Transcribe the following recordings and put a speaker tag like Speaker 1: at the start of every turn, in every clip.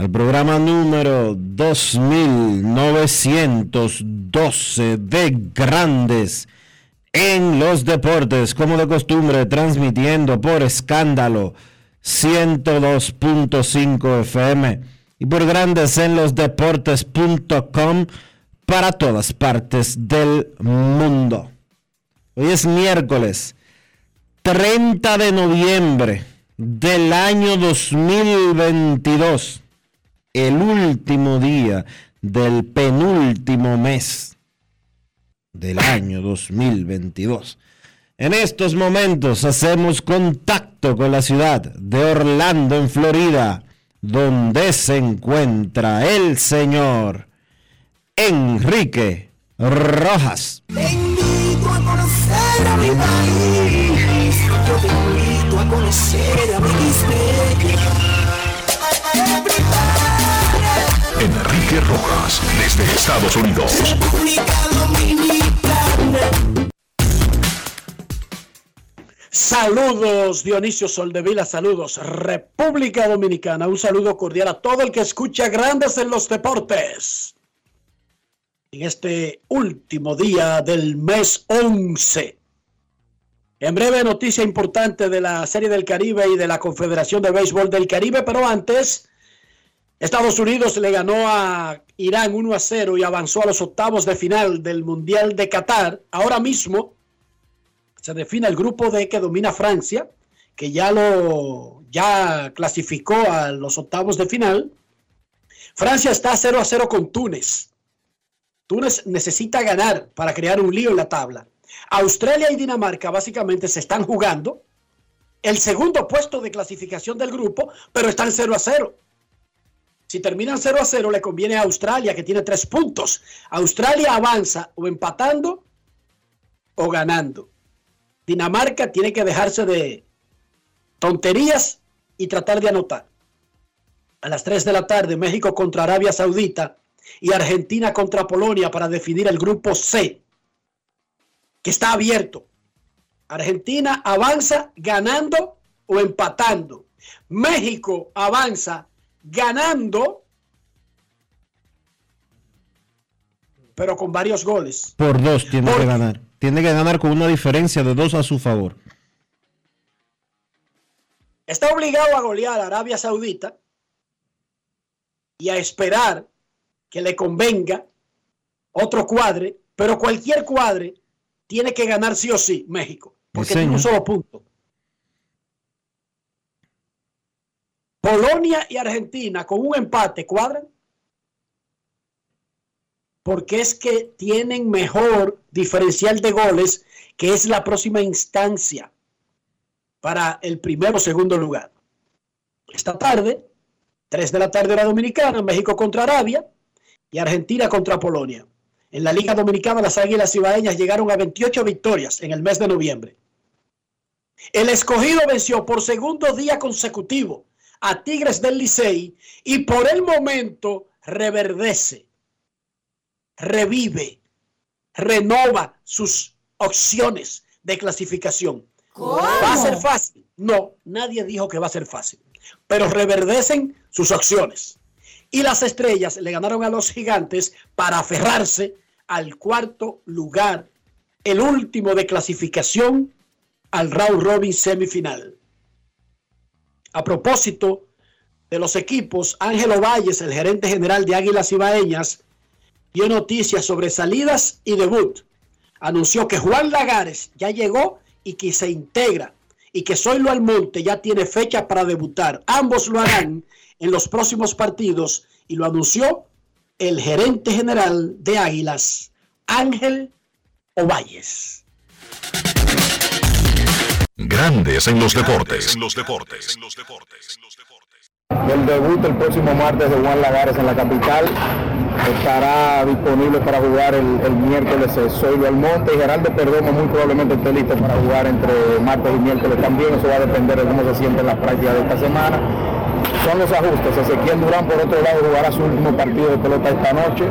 Speaker 1: al programa número 2912 de Grandes en los Deportes, como de costumbre, transmitiendo por escándalo 102.5 FM y por Grandes en los Deportes.com para todas partes del mundo. Hoy es miércoles 30 de noviembre del año 2022, el último día del penúltimo mes del año 2022. En estos momentos hacemos contacto con la ciudad de Orlando, en Florida, donde se encuentra el señor Enrique Rojas.
Speaker 2: A conocer a mi país. A conocer a mi
Speaker 3: Enrique Rojas, desde Estados Unidos.
Speaker 2: República Dominicana.
Speaker 4: Saludos Dionisio Soldevila, saludos República Dominicana, un saludo cordial a todo el que escucha Grandes en los Deportes. En este último día del mes 11. En breve noticia importante de la Serie del Caribe y de la Confederación de Béisbol del Caribe, pero antes Estados Unidos le ganó a Irán 1 a 0 y avanzó a los octavos de final del Mundial de Qatar. Ahora mismo se define el grupo D que domina Francia, que ya lo ya clasificó a los octavos de final. Francia está 0 a 0 con Túnez. Túnez necesita ganar para crear un lío en la tabla. Australia y Dinamarca básicamente se están jugando el segundo puesto de clasificación del grupo, pero están 0 a 0. Si terminan 0 a 0, le conviene a Australia, que tiene tres puntos. Australia avanza o empatando o ganando. Dinamarca tiene que dejarse de tonterías y tratar de anotar. A las 3 de la tarde, México contra Arabia Saudita y Argentina contra Polonia para definir el grupo C, que está abierto. Argentina avanza ganando o empatando. México avanza ganando, pero con varios goles.
Speaker 1: Por dos tiene que ganar. Tiene que ganar con una diferencia de dos a su favor.
Speaker 4: Está obligado a golear a Arabia Saudita y a esperar que le convenga otro cuadre, pero cualquier cuadre tiene que ganar sí o sí México, porque
Speaker 1: Sí,
Speaker 4: tiene un solo punto. Polonia y Argentina con un empate cuadran porque es que tienen mejor diferencial de goles, que es la próxima instancia para el primero o segundo lugar. Esta tarde, 3 de la tarde hora dominicana, México contra Arabia y Argentina contra Polonia. En la Liga Dominicana, las Águilas Ibaeñas llegaron a 28 victorias en el mes de noviembre. El escogido venció por segundo día consecutivo a Tigres del Licey y por el momento reverdece, revive, renova sus opciones de clasificación. ¿Va a ser fácil? No, nadie dijo que va a ser fácil, pero reverdecen sus opciones. Y las estrellas le ganaron a los gigantes para aferrarse al cuarto lugar, el último de clasificación al round robin semifinal. A propósito de los equipos, Ángelo Valles, el gerente general de Águilas Ibaeñas, dio noticias sobre salidas y debut. Anunció que Juan Lagares ya llegó y que se integra y que Zoilo Almonte ya tiene fecha para debutar. Ambos lo harán en los próximos partidos y lo anunció el gerente general de Águilas, Ángel Ovalles.
Speaker 3: Grandes en los deportes. En los deportes.
Speaker 5: El debut el próximo martes de Juan Lagares en la capital estará disponible para jugar el, miércoles Soy Almonte y Geraldo Perdomo muy probablemente esté listo para jugar entre martes y miércoles también. Eso va a depender de cómo se siente en la práctica de esta semana son los ajustes. Ezequiel Durán, por otro lado, jugará su último partido de pelota esta noche,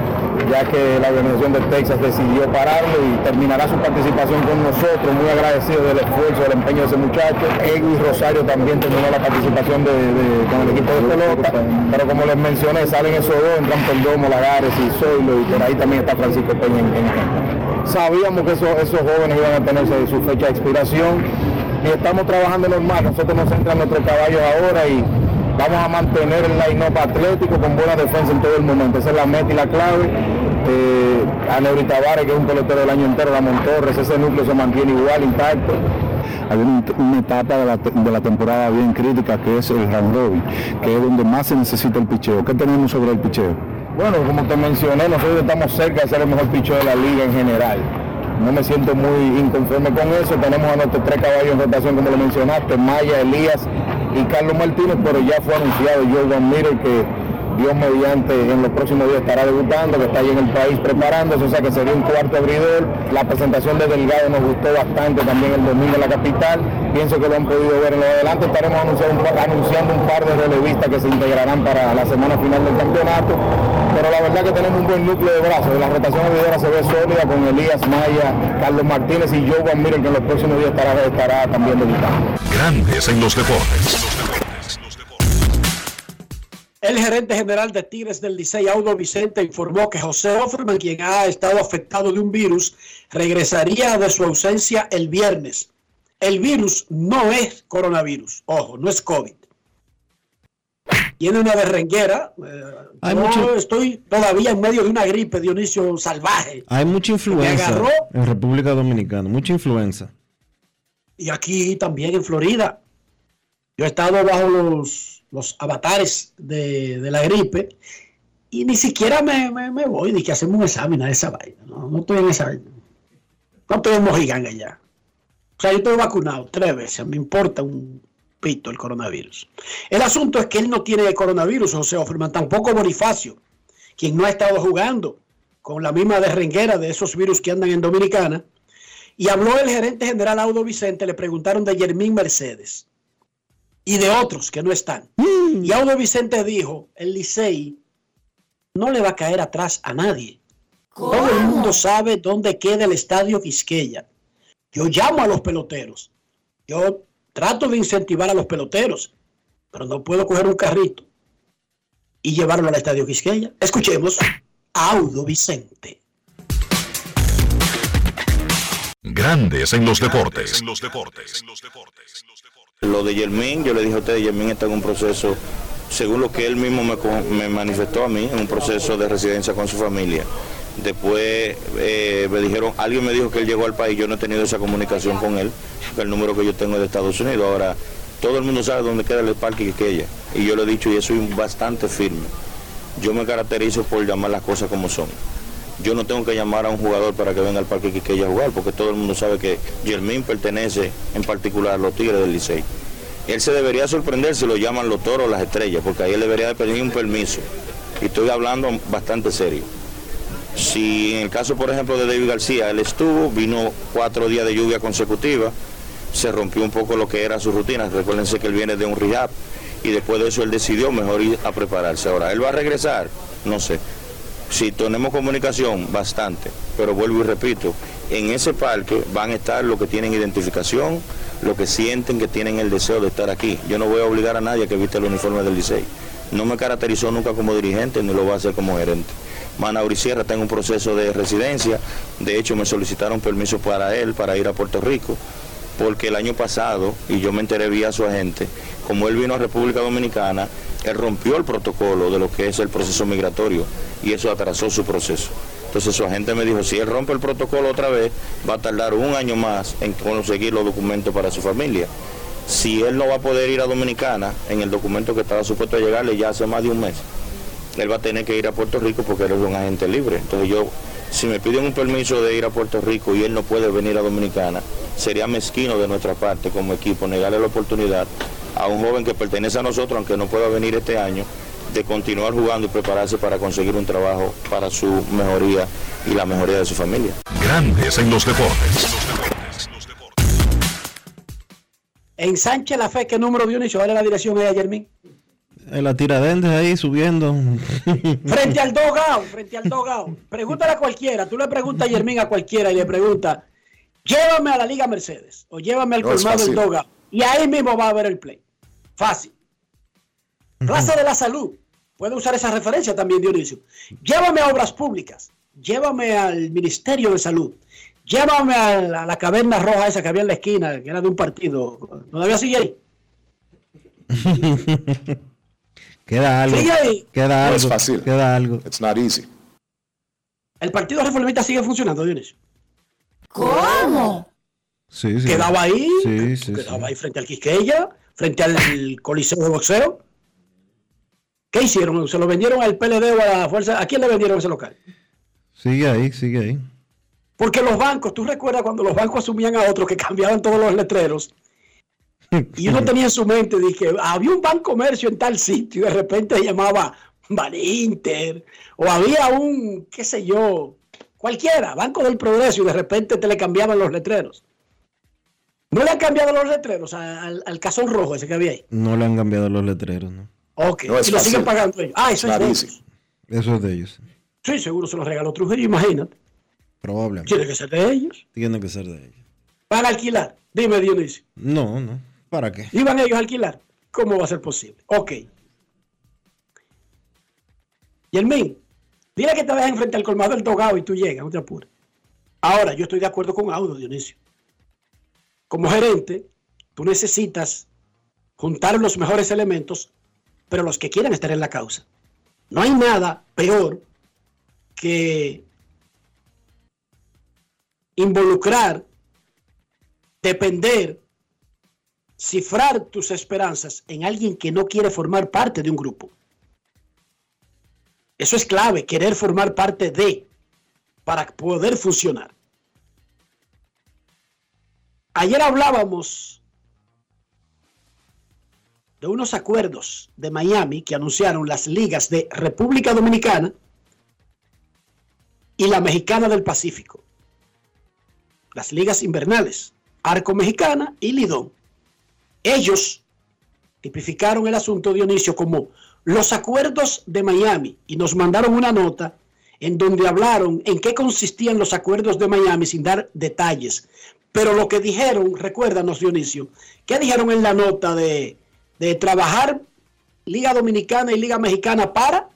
Speaker 5: ya que la organización de Texas decidió pararlo y terminará su participación con nosotros. Muy agradecido del esfuerzo, del empeño de ese muchacho. Egui Rosario también terminó la participación con el equipo de pelota, pero como les mencioné, salen esos dos, entran Perdomo, Lagares y Zoilo, y por ahí también está Francisco Peña en, Sabíamos que esos, esos jóvenes iban a tener su fecha de expiración y estamos trabajando normal. Nosotros nos entran nuestros caballos ahora y Vamos a mantener el line-up atlético con buena defensa en todo el momento. Esa es la meta y la clave. Eh, a Tavares, que es un pelotero del año entero, la Torres, ese núcleo se mantiene igual, intacto.
Speaker 6: Hay una, etapa de la, temporada bien crítica que es el round robin, que es donde más se necesita el picheo. ¿Qué tenemos sobre el picheo?
Speaker 5: Bueno, como te mencioné, nosotros estamos cerca de ser el mejor picheo de la liga en general. No me siento muy inconforme con eso. Tenemos a nuestros tres caballos en rotación, como lo mencionaste, Maya, Elías y Carlos Martínez, pero ya fue anunciado Jordan Miller que Dios mediante en los próximos días estará debutando, que está ahí en el país preparándose, o sea que sería un cuarto abridor. La presentación de Delgado nos gustó bastante también el domingo en la capital. Pienso que lo han podido ver en lo adelante. Estaremos anunciando un, anunciando un par de relevistas que se integrarán para la semana final del campeonato. Pero la verdad que tenemos un buen núcleo de brazos. La rotación abridora se ve sólida con Elías Maya, Carlos Martínez y Joe Van Miren, que en los próximos días estará, estará también debutando.
Speaker 3: Grandes en los deportes.
Speaker 4: El gerente general de Tigres del Licey, Audo Vicente, informó que José Offerman, quien ha estado afectado de un virus, regresaría de su ausencia el viernes. El virus no es coronavirus, ojo, no es COVID. Tiene una berrenguera. Eh, yo estoy todavía en medio de una gripe, Dionisio, salvaje.
Speaker 7: Hay mucha influenza en República Dominicana, mucha influenza.
Speaker 4: Y aquí también en Florida. Yo he estado bajo los los avatares de, la gripe y ni siquiera me, voy de que hacemos un examen a esa vaina. No, estoy en esa No estoy en Mojiganga ya. O sea, yo estoy vacunado tres veces. Me importa un pito el coronavirus. El asunto es que él no tiene coronavirus, o sea, tampoco Bonifacio, quien no ha estado jugando con la misma derrenguera de esos virus que andan en Dominicana. Y habló el gerente general Audo Vicente, le preguntaron de Germín Mercedes y de otros que no están. Mm. Y Audo Vicente dijo, el Licey no le va a caer atrás a nadie. Todo el mundo sabe dónde queda el estadio Quisqueya. Yo llamo a los peloteros. Yo trato de incentivar a los peloteros, pero no puedo coger un carrito y llevarlo al estadio Quisqueya. Escuchemos a Audo Vicente.
Speaker 3: Grandes en los deportes. En los deportes.
Speaker 8: Lo de Yermín, yo le dije a usted, Yermín está en un proceso, según lo que él mismo me, manifestó a mí, en un proceso de residencia con su familia. Después eh, me dijeron, alguien me dijo que él llegó al país, yo no he tenido esa comunicación con él, el número que yo tengo es de Estados Unidos. Ahora, todo el mundo sabe dónde queda el parque Quiqueya, y yo lo he dicho y es bastante firme. Yo me caracterizo por llamar las cosas como son yo no tengo que llamar a un jugador para que venga al Parque Quiqueya a jugar, porque todo el mundo sabe que Germín pertenece en particular a los Tigres del Licey. Él se debería sorprender si lo llaman los toros o las estrellas, porque ahí él debería de pedir un permiso. Y estoy hablando bastante serio.
Speaker 9: Si en el caso, por ejemplo, de David García, él estuvo, vino cuatro días de lluvia consecutiva, se rompió un poco lo que era su rutina. Recuérdense que él viene de un rehab y después de eso él decidió mejor ir a prepararse. Ahora, ¿él va a regresar? No sé. Si tenemos comunicación, bastante. Pero vuelvo y repito, en ese parque van a estar los que tienen identificación, los que sienten que tienen el deseo de estar aquí. Yo no voy a obligar a nadie que viste el uniforme del Licey. No me caracterizó nunca como dirigente ni lo voy a hacer como gerente. Manauri Sierra está en un proceso de residencia. De hecho, me solicitaron permiso para él para ir a Puerto Rico, porque el año pasado, y yo me enteré vía su agente, como él vino a República Dominicana, él rompió el protocolo de lo que es el proceso migratorio y eso atrasó su proceso. Entonces su agente me dijo, si él rompe el protocolo otra vez, va a tardar un año más en conseguir los documentos para su familia. Si él no va a poder ir a Dominicana en el documento que estaba supuesto a llegarle ya hace más de un mes, él va a tener que ir a Puerto Rico porque él es un agente libre. Entonces yo, si me piden un permiso de ir a Puerto Rico y él no puede venir a Dominicana, sería mezquino de nuestra parte como equipo negarle la oportunidad a un joven que pertenece a nosotros, aunque no pueda venir este año, de continuar jugando y prepararse para conseguir un trabajo para su mejoría y la mejoría de su familia.
Speaker 3: Grandes en los deportes.
Speaker 4: Ensanche la fe, ¿qué número Dionisio? ¿Cuál es la dirección de Jermín?
Speaker 1: En la tiradentes ahí subiendo.
Speaker 4: Frente al dogao, frente al dogao. Pregúntale a cualquiera. Tú le preguntas a Jermín a cualquiera y le pregunta, llévame a la Liga Mercedes o llévame al
Speaker 10: No,
Speaker 4: colmado del dogao. Y ahí mismo va a ver el play. Fácil. Plaza de la Salud. Puede usar esa referencia también, Dionisio. Llévame a Obras Públicas. Llévame al Ministerio de Salud. Llévame a la, a la caverna roja esa que había en la esquina, que era de un partido. ¿Todavía sigue ahí?
Speaker 1: Queda algo.
Speaker 4: Sigue ahí.
Speaker 1: Queda
Speaker 10: No
Speaker 1: algo.
Speaker 10: es fácil.
Speaker 1: Queda algo.
Speaker 10: It's not easy.
Speaker 4: El Partido Reformista sigue funcionando, Dionisio.
Speaker 1: Sí, sí.
Speaker 4: Quedaba ahí,
Speaker 1: Sí, sí,
Speaker 4: quedaba
Speaker 1: sí.
Speaker 4: ahí frente al Quisqueya, frente al Coliseo de Boxeo. ¿Qué hicieron? ¿Se lo vendieron al PLD o a la Fuerza? ¿A quién le vendieron ese local?
Speaker 1: Sigue ahí, sigue ahí.
Speaker 4: Porque los bancos, tú recuerdas cuando los bancos asumían a otros que cambiaban todos los letreros. Y uno tenía en su mente, dije, había un banco comercio en tal sitio y de repente se llamaba Baninter. O había un, qué sé yo, cualquiera, Banco del Progreso y de repente te le cambiaban los letreros. ¿No le han cambiado los letreros al, al casón rojo ese que había ahí?
Speaker 1: No le han cambiado los letreros, ¿no?
Speaker 4: Ok,
Speaker 10: No
Speaker 4: y lo siguen pagando ellos. Ah, eso es
Speaker 10: not
Speaker 4: de ellos.
Speaker 1: Eso es de ellos.
Speaker 4: Sí, seguro se los regaló Trujillo, imagínate.
Speaker 1: Probablemente.
Speaker 4: Tiene que ser de ellos.
Speaker 1: Tiene que ser de ellos.
Speaker 4: Van a alquilar. Dime, Dionisio.
Speaker 1: No, no. ¿Para qué?
Speaker 4: ¿Iban ellos a alquilar? ¿Cómo va a ser posible? Ok. Yermín, dile que te dejen frente al colmado del Dogao y tú llegas, no te apures. Ahora, yo estoy de acuerdo con Audo, Dionisio. Como gerente, tú necesitas juntar los mejores elementos, pero los que quieran estar en la causa. No hay nada peor que involucrar, depender, cifrar tus esperanzas en alguien que no quiere formar parte de un grupo. Eso es clave, querer formar parte de, para poder funcionar. Ayer hablábamos de unos acuerdos de Miami que anunciaron las ligas de República Dominicana y la Mexicana del Pacífico. Las ligas invernales, Arco Mexicana y Lidón. Ellos tipificaron el asunto, Dionisio, como los acuerdos de Miami y nos mandaron una nota en donde hablaron en qué consistían los acuerdos de Miami sin dar detalles. Pero lo que dijeron, recuérdanos, Dionisio, ¿qué dijeron en la nota de, de trabajar Liga Dominicana y Liga Mexicana para?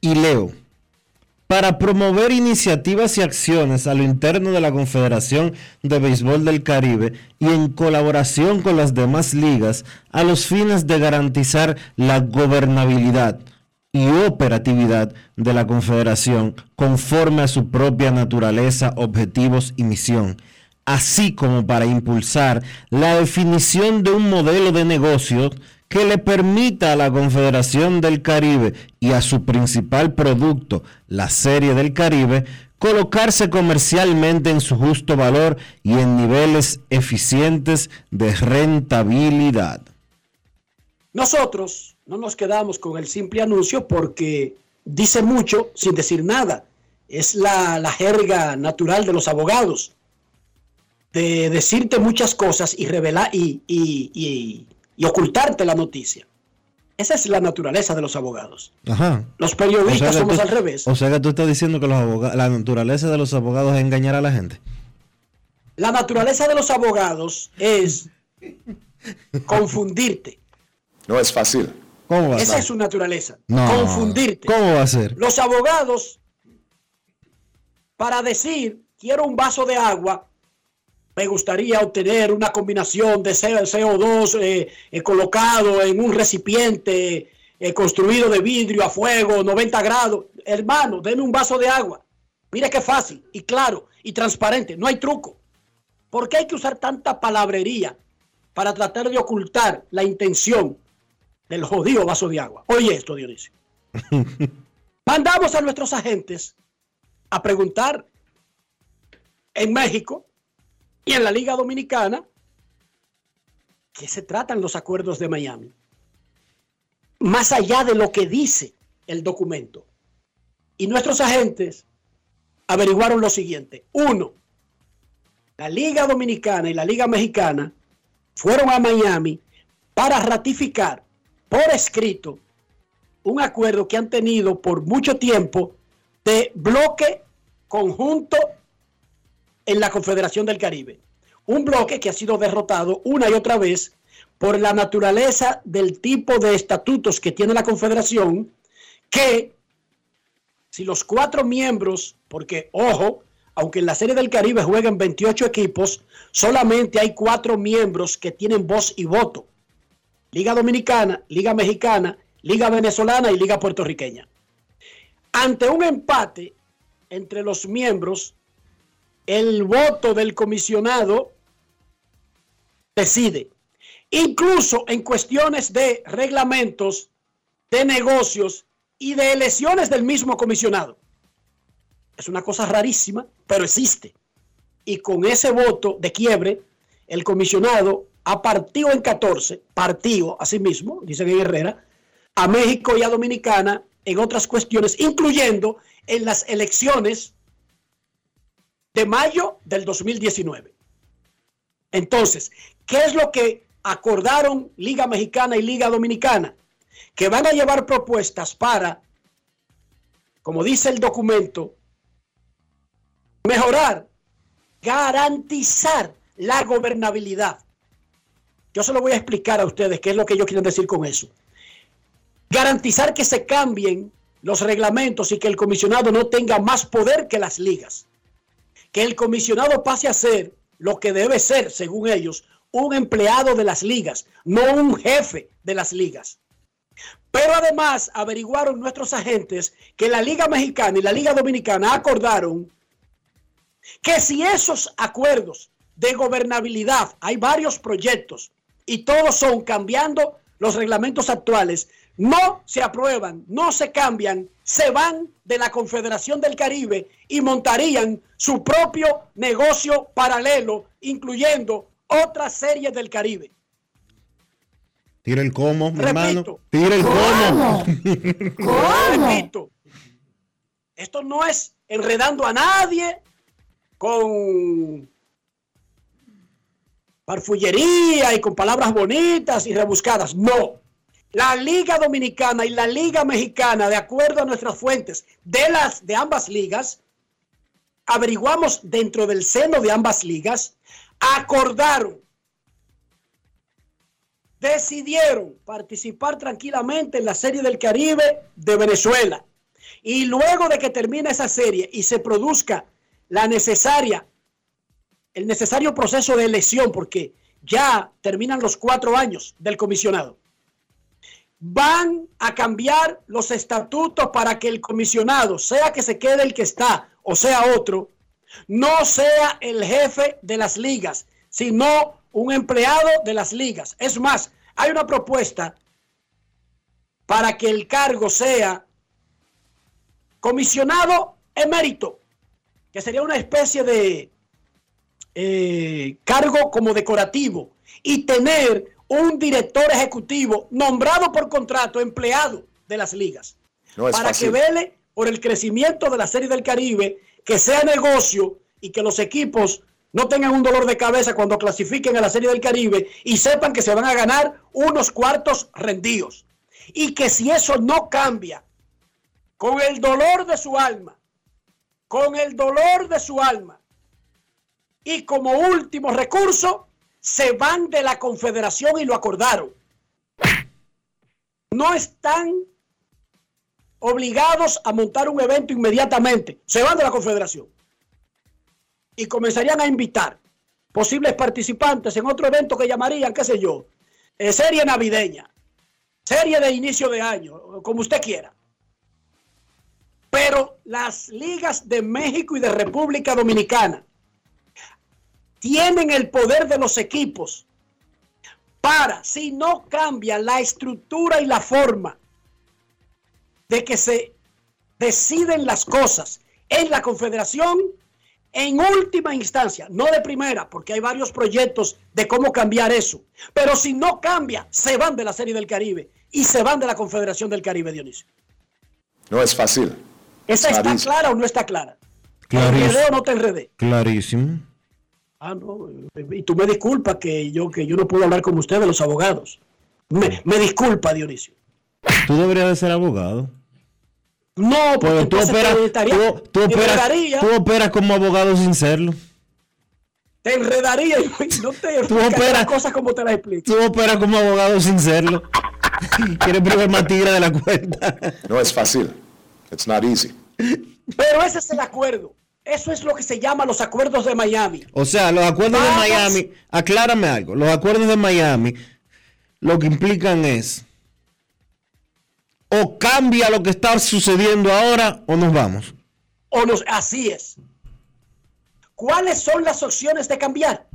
Speaker 1: Y leo. Para promover iniciativas y acciones a lo interno de la Confederación de Béisbol del Caribe y en colaboración con las demás ligas a los fines de garantizar la gobernabilidad y operatividad de la Confederación conforme a su propia naturaleza, objetivos y misión, así como para impulsar la definición de un modelo de negocio que le permita a la Confederación del Caribe y a su principal producto, la Serie del Caribe, colocarse comercialmente en su justo valor y en niveles eficientes de rentabilidad.
Speaker 4: Nosotros no nos quedamos con el simple anuncio porque dice mucho sin decir nada. Es la, la jerga natural de los abogados. De decirte muchas cosas y revelar y, y- y- y ocultarte la noticia. Esa es la naturaleza de los abogados.
Speaker 7: Ajá.
Speaker 4: Los periodistas somos
Speaker 7: tú-
Speaker 4: al revés.
Speaker 7: O sea que tú estás diciendo que los la naturaleza de los abogados es engañar a la gente.
Speaker 4: La naturaleza de los abogados es confundirte.
Speaker 10: No es fácil.
Speaker 7: ¿Cómo va a
Speaker 4: Esa
Speaker 7: ser?
Speaker 4: es su naturaleza.
Speaker 7: No.
Speaker 4: Confundirte.
Speaker 7: ¿Cómo va a ser?
Speaker 4: Los abogados, para decir, quiero un vaso de agua, me gustaría obtener una combinación de CO2 eh, eh, colocado en un recipiente eh, construido de vidrio a fuego, 90 grados. Hermano, deme un vaso de agua. Mire qué fácil y claro y transparente. No hay truco. ¿Por qué hay que usar tanta palabrería para tratar de ocultar la intención del jodido vaso de agua? Oye esto, Dionisio. Mandamos a nuestros agentes a preguntar en México y en la Liga Dominicana qué se tratan los acuerdos de Miami. Más allá de lo que dice el documento. Y nuestros agentes averiguaron lo siguiente. Uno, la Liga Dominicana y la Liga Mexicana fueron a Miami para ratificar por escrito un acuerdo que han tenido por mucho tiempo de bloque conjunto en la Confederación del Caribe. Un bloque que ha sido derrotado una y otra vez por la naturaleza del tipo de estatutos que tiene la Confederación, que si los cuatro miembros, porque ojo, aunque en la Serie del Caribe juegan 28 equipos, solamente hay cuatro miembros que tienen voz y voto. Liga Dominicana, Liga Mexicana, Liga Venezolana y Liga Puertorriqueña. Ante un empate entre los miembros, el voto del comisionado decide. Incluso en cuestiones de reglamentos, de negocios y de elecciones del mismo comisionado. Es una cosa rarísima, pero existe. Y con ese voto de quiebre, el comisionado ha partido en 14, partido así mismo, dice en Herrera, a México y a Dominicana en otras cuestiones, incluyendo en las elecciones de mayo del 2019. Entonces, ¿qué es lo que acordaron Liga Mexicana y Liga Dominicana? Que van a llevar propuestas para, como dice el documento, mejorar, garantizar la gobernabilidad. Yo se lo voy a explicar a ustedes qué es lo que ellos quieren decir con eso. Garantizar que se cambien los reglamentos y que el comisionado no tenga más poder que las ligas. El comisionado pase a ser lo que debe ser, según ellos, un empleado de las ligas, no un jefe de las ligas. Pero además averiguaron nuestros agentes que la Liga Mexicana y la Liga Dominicana acordaron que si esos acuerdos de gobernabilidad, hay varios proyectos y todos son cambiando los reglamentos actuales, no se aprueban, no se cambian, se van de la Confederación del Caribe y montarían su propio negocio paralelo, incluyendo otras series del Caribe.
Speaker 7: Tira el cómo, mi
Speaker 4: Repito.
Speaker 7: hermano. Tira el cómo.
Speaker 4: Repito, esto no es enredando a nadie con parfullería y con palabras bonitas y rebuscadas. No. La Liga Dominicana y la Liga Mexicana, de acuerdo a nuestras fuentes de las de ambas ligas, averiguamos dentro del seno de ambas ligas, acordaron, decidieron participar tranquilamente en la Serie del Caribe de Venezuela. Y luego de que termine esa serie y se produzca la necesaria, el necesario proceso de elección, porque ya terminan los cuatro años del comisionado, van a cambiar los estatutos para que el comisionado, sea que se quede el que está o sea otro, no sea el jefe de las ligas, sino un empleado de las ligas. Es más, hay una propuesta para que el cargo sea comisionado emérito, que sería una especie de eh, cargo como decorativo, y tener un director ejecutivo nombrado por contrato, empleado de las ligas.
Speaker 10: No
Speaker 4: para
Speaker 10: fácil.
Speaker 4: que vele por el crecimiento de la Serie del Caribe, que sea negocio y que los equipos no tengan un dolor de cabeza cuando clasifiquen a la Serie del Caribe y sepan que se van a ganar unos cuartos rendidos. Y que si eso no cambia, con el dolor de su alma, con el dolor de su alma, y como último recurso, se van de la confederación y lo acordaron. No están obligados a montar un evento inmediatamente. Se van de la confederación. Y comenzarían a invitar posibles participantes en otro evento que llamarían, qué sé yo, eh, serie navideña, serie de inicio de año, como usted quiera. Pero las ligas de México y de República Dominicana tienen el poder de los equipos para, si no cambia la estructura y la forma de que se deciden las cosas en la confederación, en última instancia, no de primera, porque hay varios proyectos de cómo cambiar eso, pero si no cambia, se van de la Serie del Caribe y se van de la Confederación del Caribe, Dionisio.
Speaker 10: No es fácil.
Speaker 4: ¿Esa está clara o no está clara? ¿Te
Speaker 7: Clarísimo.
Speaker 4: enredé o no te enredé?
Speaker 7: Clarísimo.
Speaker 4: Ah, no. Y tú me disculpas que yo, que yo no puedo hablar con ustedes, los abogados. Me, me disculpa, Dionisio.
Speaker 7: Tú deberías de ser abogado.
Speaker 4: No, porque
Speaker 7: tú operas, tú, tú operas, tú operas como abogado sin serlo.
Speaker 4: te enredaría y no te
Speaker 7: Tú operas-
Speaker 4: las cosas como te las explico.
Speaker 7: Tú operas como abogado sin serlo. Quieres probar más tigre de la cuenta.
Speaker 10: No es fácil. It's not easy.
Speaker 4: Pero ese es el acuerdo. Eso es lo que se llama los acuerdos de Miami.
Speaker 7: O sea, los acuerdos de. Miami, aclárame algo, los acuerdos de Miami lo que implican es o cambia lo que está sucediendo ahora o nos vamos.
Speaker 4: O nos, así es. ¿Cuáles son las opciones de cambiar?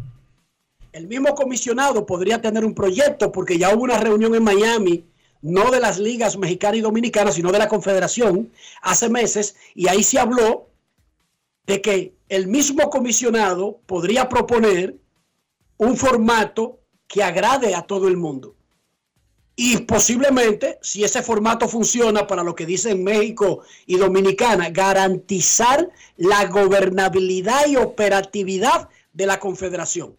Speaker 4: El mismo comisionado podría tener un proyecto porque ya hubo una reunión en Miami, no de las ligas mexicana y dominicana, sino de la confederación hace meses, y ahí se habló de que el mismo comisionado podría proponer un formato que agrade a todo el mundo. Y posiblemente, si ese formato funciona para lo que dicen México y Dominicana, garantizar la gobernabilidad y operatividad de la confederación.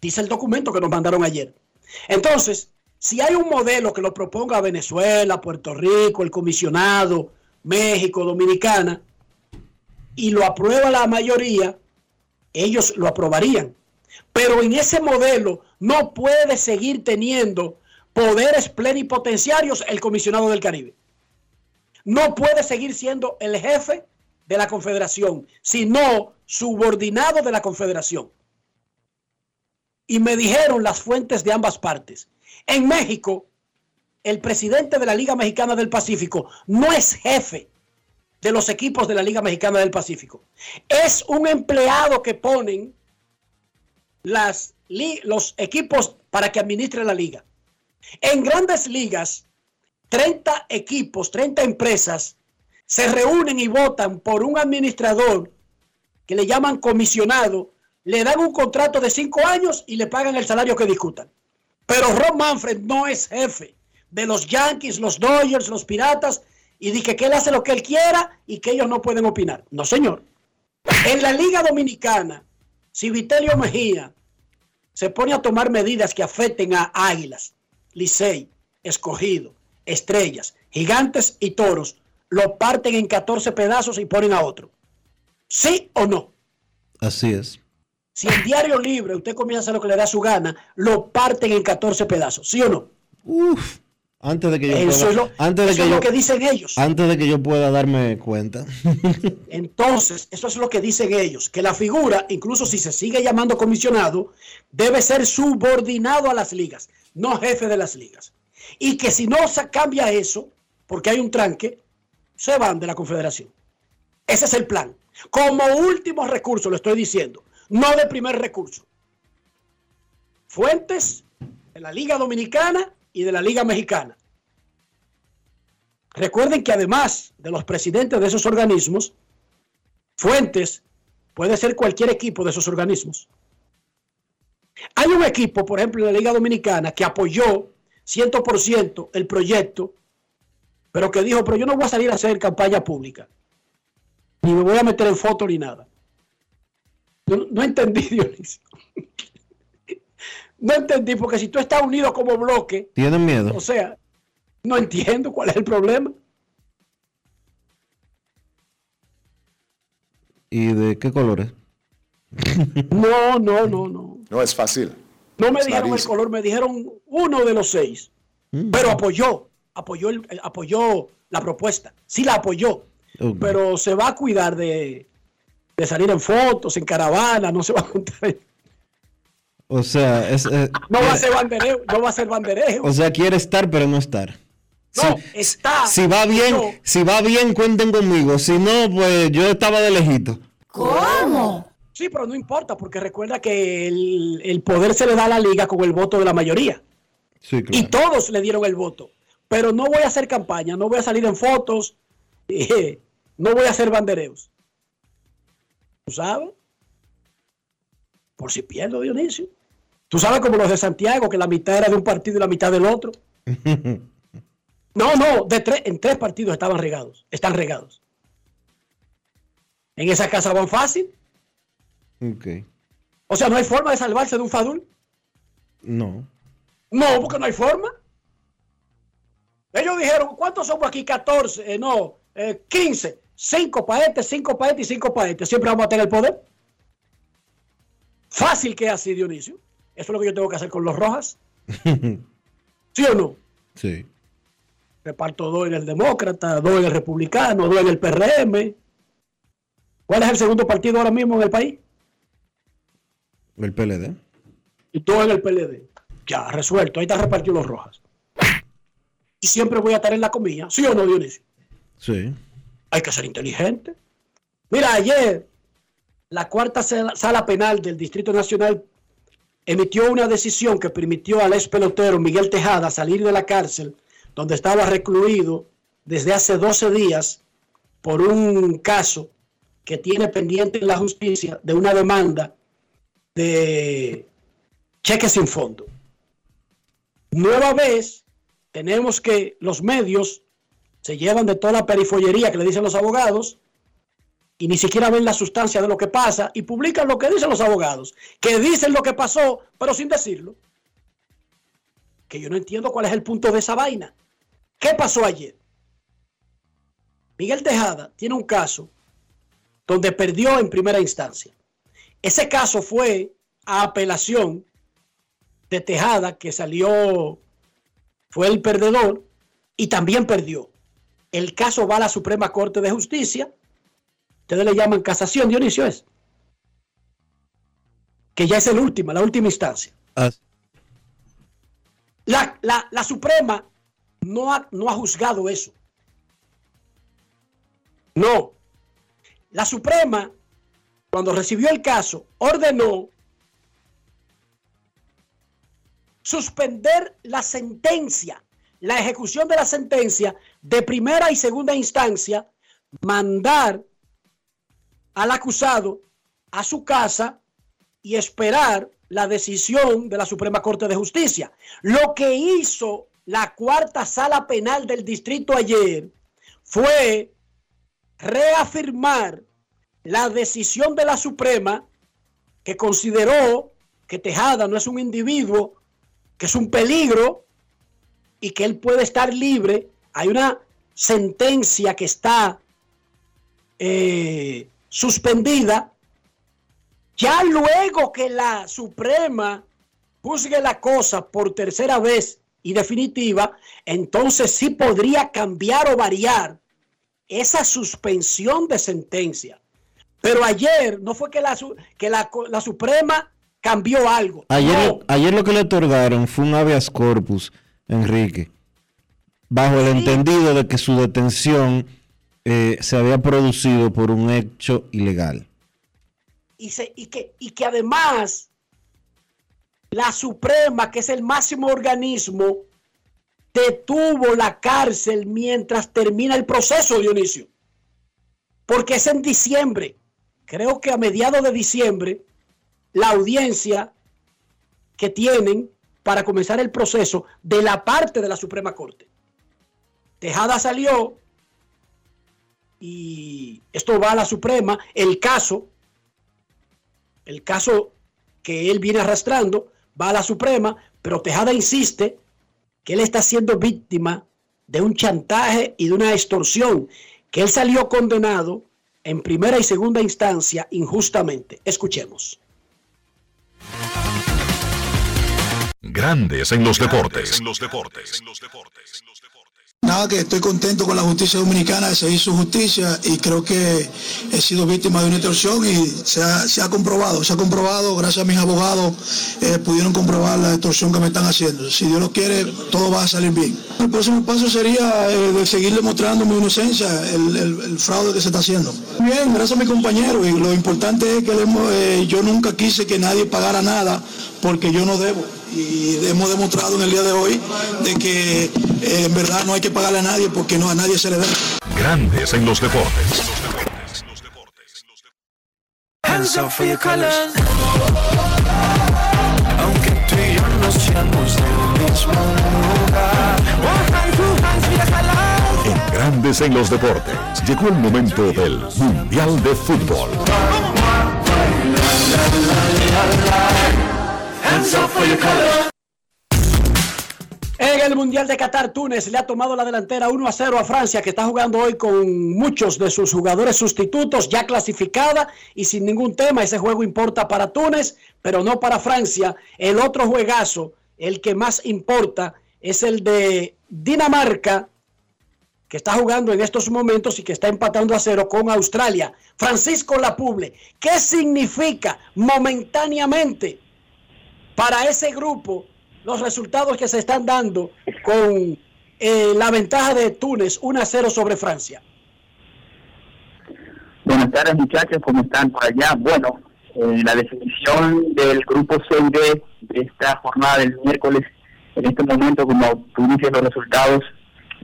Speaker 4: Dice el documento que nos mandaron ayer. Entonces, si hay un modelo que lo proponga Venezuela, Puerto Rico, el comisionado, México, Dominicana, y lo aprueba la mayoría, ellos lo aprobarían. Pero en ese modelo no puede seguir teniendo poderes plenipotenciarios el comisionado del Caribe. No puede seguir siendo el jefe de la confederación, sino subordinado de la confederación. Y me dijeron las fuentes de ambas partes. En México, el presidente de la Liga Mexicana del Pacífico no es jefe de los equipos de la Liga Mexicana del Pacífico. Es un empleado que ponen los equipos para que administre la liga. En grandes ligas, 30 equipos, 30 empresas se reúnen y votan por un administrador que le llaman comisionado, le dan un contrato de 5 años y le pagan el salario que discutan. Pero Ron Manfred no es jefe de los Yankees, los Dodgers, los Piratas y dice que él hace lo que él quiera y que ellos no pueden opinar. No, señor. En la Liga Dominicana, si Vitelio Mejía se pone a tomar medidas que afecten a Águilas, Licey, Escogido, Estrellas, Gigantes y Toros, lo parten en 14 pedazos y ponen a otro. ¿Sí o no?
Speaker 7: Así es.
Speaker 4: Si el diario libre usted comienza a hacer lo que le da su gana, lo parten en 14 pedazos. ¿Sí o no?
Speaker 7: Uf. Antes de que yo
Speaker 4: Eso
Speaker 7: pueda,
Speaker 4: es lo,
Speaker 7: antes de
Speaker 4: eso
Speaker 7: que
Speaker 4: es
Speaker 7: yo,
Speaker 4: lo que dicen ellos.
Speaker 7: antes de que yo pueda darme cuenta.
Speaker 4: Entonces, eso es lo que dicen ellos, que la figura, incluso si se sigue llamando comisionado, debe ser subordinado a las ligas, no jefe de las ligas. Y que si no se cambia eso, porque hay un tranque, se van de la confederación. Ese es el plan. Como último recurso, lo estoy diciendo, no de primer recurso. Fuentes de la Liga Dominicana y de la Liga Mexicana. Recuerden que además de los presidentes de esos organismos, fuentes puede ser cualquier equipo de esos organismos. Hay un equipo, por ejemplo, en la Liga Dominicana que apoyó 100% el proyecto pero que dijo, pero yo no voy a salir a hacer campaña pública, ni me voy a meter en foto ni nada. No, no entendí, Dionisio. No entendí, porque si tú estás unido como bloque,
Speaker 7: ¿Tienen miedo?
Speaker 4: o sea, no entiendo cuál es el problema.
Speaker 7: ¿Y de qué colores?
Speaker 4: No, no, no, no.
Speaker 10: No es fácil.
Speaker 4: No me dijeron el color, me dijeron uno de los seis. Pero apoyó, apoyó, el- el- apoyó la propuesta. Sí la apoyó. Pero se va a cuidar de, de salir en fotos, en caravana, no se va a juntar.
Speaker 7: O sea, es, eh,
Speaker 4: No va a ser bandereo, no va a ser banderejo.
Speaker 7: o sea, quiere estar pero no estar.
Speaker 4: No,
Speaker 7: Si-
Speaker 4: está.
Speaker 7: Si va bien, si va bien, cuenten conmigo. Si no, pues yo estaba de lejito.
Speaker 4: Sí, pero no importa, porque recuerda que el, el poder se le da a la liga con el voto de la mayoría.
Speaker 7: Sí,
Speaker 4: Y todos le dieron el voto. Pero no voy a hacer campaña, no voy a salir en fotos, eh, no voy a hacer bandereos. ¿Tú sabes? Por si pierdo, Dionisio. Tú sabes como los de Santiago, que la mitad era de un partido y la mitad del otro. No, no, de tres, en tres partidos estaban regados, están regados. En esa casa van fácil.
Speaker 7: Ok.
Speaker 4: O sea, no hay forma de salvarse de un Fadul.
Speaker 7: No.
Speaker 4: No, porque no hay forma. Ellos dijeron, ¿cuántos somos aquí? 14, eh, no, eh, 15. 5 para este, 5 para este y 5 para este. Siempre vamos a tener el poder. Fácil que es así, Dionisio. Eso es lo que yo tengo que hacer con los Rojas. ¿Sí o no?
Speaker 7: Sí.
Speaker 4: Reparto dos en el Demócrata, dos en el Republicano, dos en el PRM. ¿Cuál es el segundo partido ahora mismo en el país?
Speaker 7: El PLD.
Speaker 4: y todo en el PLD. Ya, resuelto. Ahí está repartido los rojas. Y siempre voy a estar en la comida. ¿Sí o no, Dionisio?
Speaker 7: Sí.
Speaker 4: Hay que ser inteligente. Mira, ayer la cuarta sala, sala penal del Distrito Nacional emitió una decisión que permitió al ex pelotero Miguel Tejada salir de la cárcel donde estaba recluido desde hace 12 días por un caso que tiene pendiente en la justicia de una demanda de cheques sin fondo. Nueva vez, tenemos que los medios se llevan de toda la perifollería que le dicen los abogados y ni siquiera ven la sustancia de lo que pasa y publican lo que dicen los abogados, que dicen lo que pasó, pero sin decirlo. Que yo no entiendo cuál es el punto de esa vaina. ¿Qué pasó ayer? Miguel Tejada tiene un caso donde perdió en primera instancia. Ese caso fue a apelación de Tejada, que salió, fue el perdedor y también perdió. El caso va a la Suprema Corte de Justicia. Ustedes le llaman casación, Dionisio es. Que ya es el última, la última instancia.
Speaker 7: Ah,
Speaker 4: La, la- la Suprema no ha, no ha juzgado eso. No. La Suprema, cuando recibió el caso, ordenó suspender la sentencia, la ejecución de la sentencia de primera y segunda instancia, mandar al acusado a su casa y esperar la decisión de la Suprema Corte de Justicia. Lo que hizo la cuarta sala penal del distrito ayer fue reafirmar la decisión de la Suprema que consideró que Tejada no es un individuo, que es un peligro y que él puede estar libre. Hay una sentencia que está eh, suspendida. Ya luego que la Suprema juzgue la cosa por tercera vez y definitiva, entonces sí podría cambiar o variar esa suspensión de sentencia. Pero ayer no fue que la, que la, la Suprema cambió algo.
Speaker 7: Ayer,
Speaker 4: No.
Speaker 7: ayer lo que le otorgaron fue un habeas corpus, Enrique, bajo el
Speaker 4: Sí.
Speaker 7: entendido de que su detención eh, se había producido por un hecho ilegal.
Speaker 4: y, que, y que además la Suprema, que es el máximo organismo, detuvo la cárcel mientras termina el proceso, Dionisio. Porque es en diciembre. Creo que a mediados de diciembre, la audiencia que tienen para comenzar el proceso de la parte de la Suprema Corte. Tejada salió y esto va a la Suprema. El caso, el caso que él viene arrastrando, va a la Suprema, pero Tejada insiste que él está siendo víctima de un chantaje y de una extorsión, que él salió condenado en primera y segunda instancia injustamente. Escuchemos.
Speaker 3: Grandes en los deportes.
Speaker 11: Nada, que estoy contento con la justicia dominicana, se hizo justicia y creo que he sido víctima de una extorsión y se ha, comprobado, se ha comprobado, gracias a mis abogados eh, pudieron comprobar la extorsión que me están haciendo. Si Dios lo quiere, todo va a salir bien. El próximo paso sería eh, de seguir demostrando mi inocencia, el, fraude que se está haciendo. Bien, gracias a mi compañero y lo importante es que eh, yo nunca quise que nadie pagara nada porque yo no debo y hemos demostrado en el día de hoy de que eh, en verdad no hay que pagarle a nadie porque no a nadie se le debe.
Speaker 3: Grandes en los deportes.
Speaker 12: Hands up for your colors. Aunque tú y yo no seamos del mismo lugar.
Speaker 3: En Grandes en los deportes llegó el momento del Mundial de Fútbol.
Speaker 4: En el Mundial de Qatar, Túnez le ha tomado la delantera 1 a 0 a Francia, que está jugando hoy con muchos de sus jugadores sustitutos ya clasificada y sin ningún tema. Ese juego importa para Túnez, pero no para Francia. El otro juegazo, el que más importa, es el de Dinamarca, que está jugando en estos momentos y que está empatando a cero con Australia. Francisco Lapuble, ¿qué significa momentáneamente? Para ese grupo los resultados que se están dando con eh, la ventaja de Túnez 1 a 0 sobre Francia.
Speaker 13: Buenas tardes muchachos, ¿cómo están por allá? Bueno, eh, la definición del grupo C de esta jornada del miércoles, en este momento, como tú dices, los resultados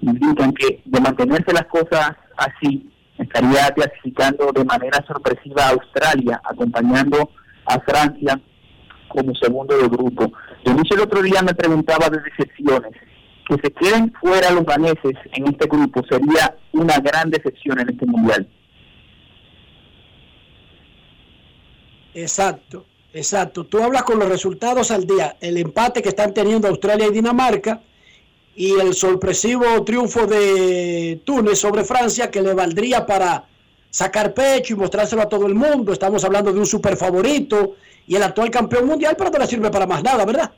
Speaker 13: indican que de mantenerse las cosas así, estaría clasificando de manera sorpresiva a Australia, acompañando a Francia como segundo de grupo. Dionisio el otro día me preguntaba de decepciones. Que se queden fuera los daneses en este grupo sería una gran decepción en este mundial.
Speaker 4: Exacto, exacto. Tú hablas con los resultados al día, el empate que están teniendo Australia y Dinamarca y el sorpresivo triunfo de Túnez sobre Francia que le valdría para sacar pecho y mostrárselo a todo el mundo. Estamos hablando de un super favorito y el actual campeón mundial, pero no le sirve para más nada, ¿verdad?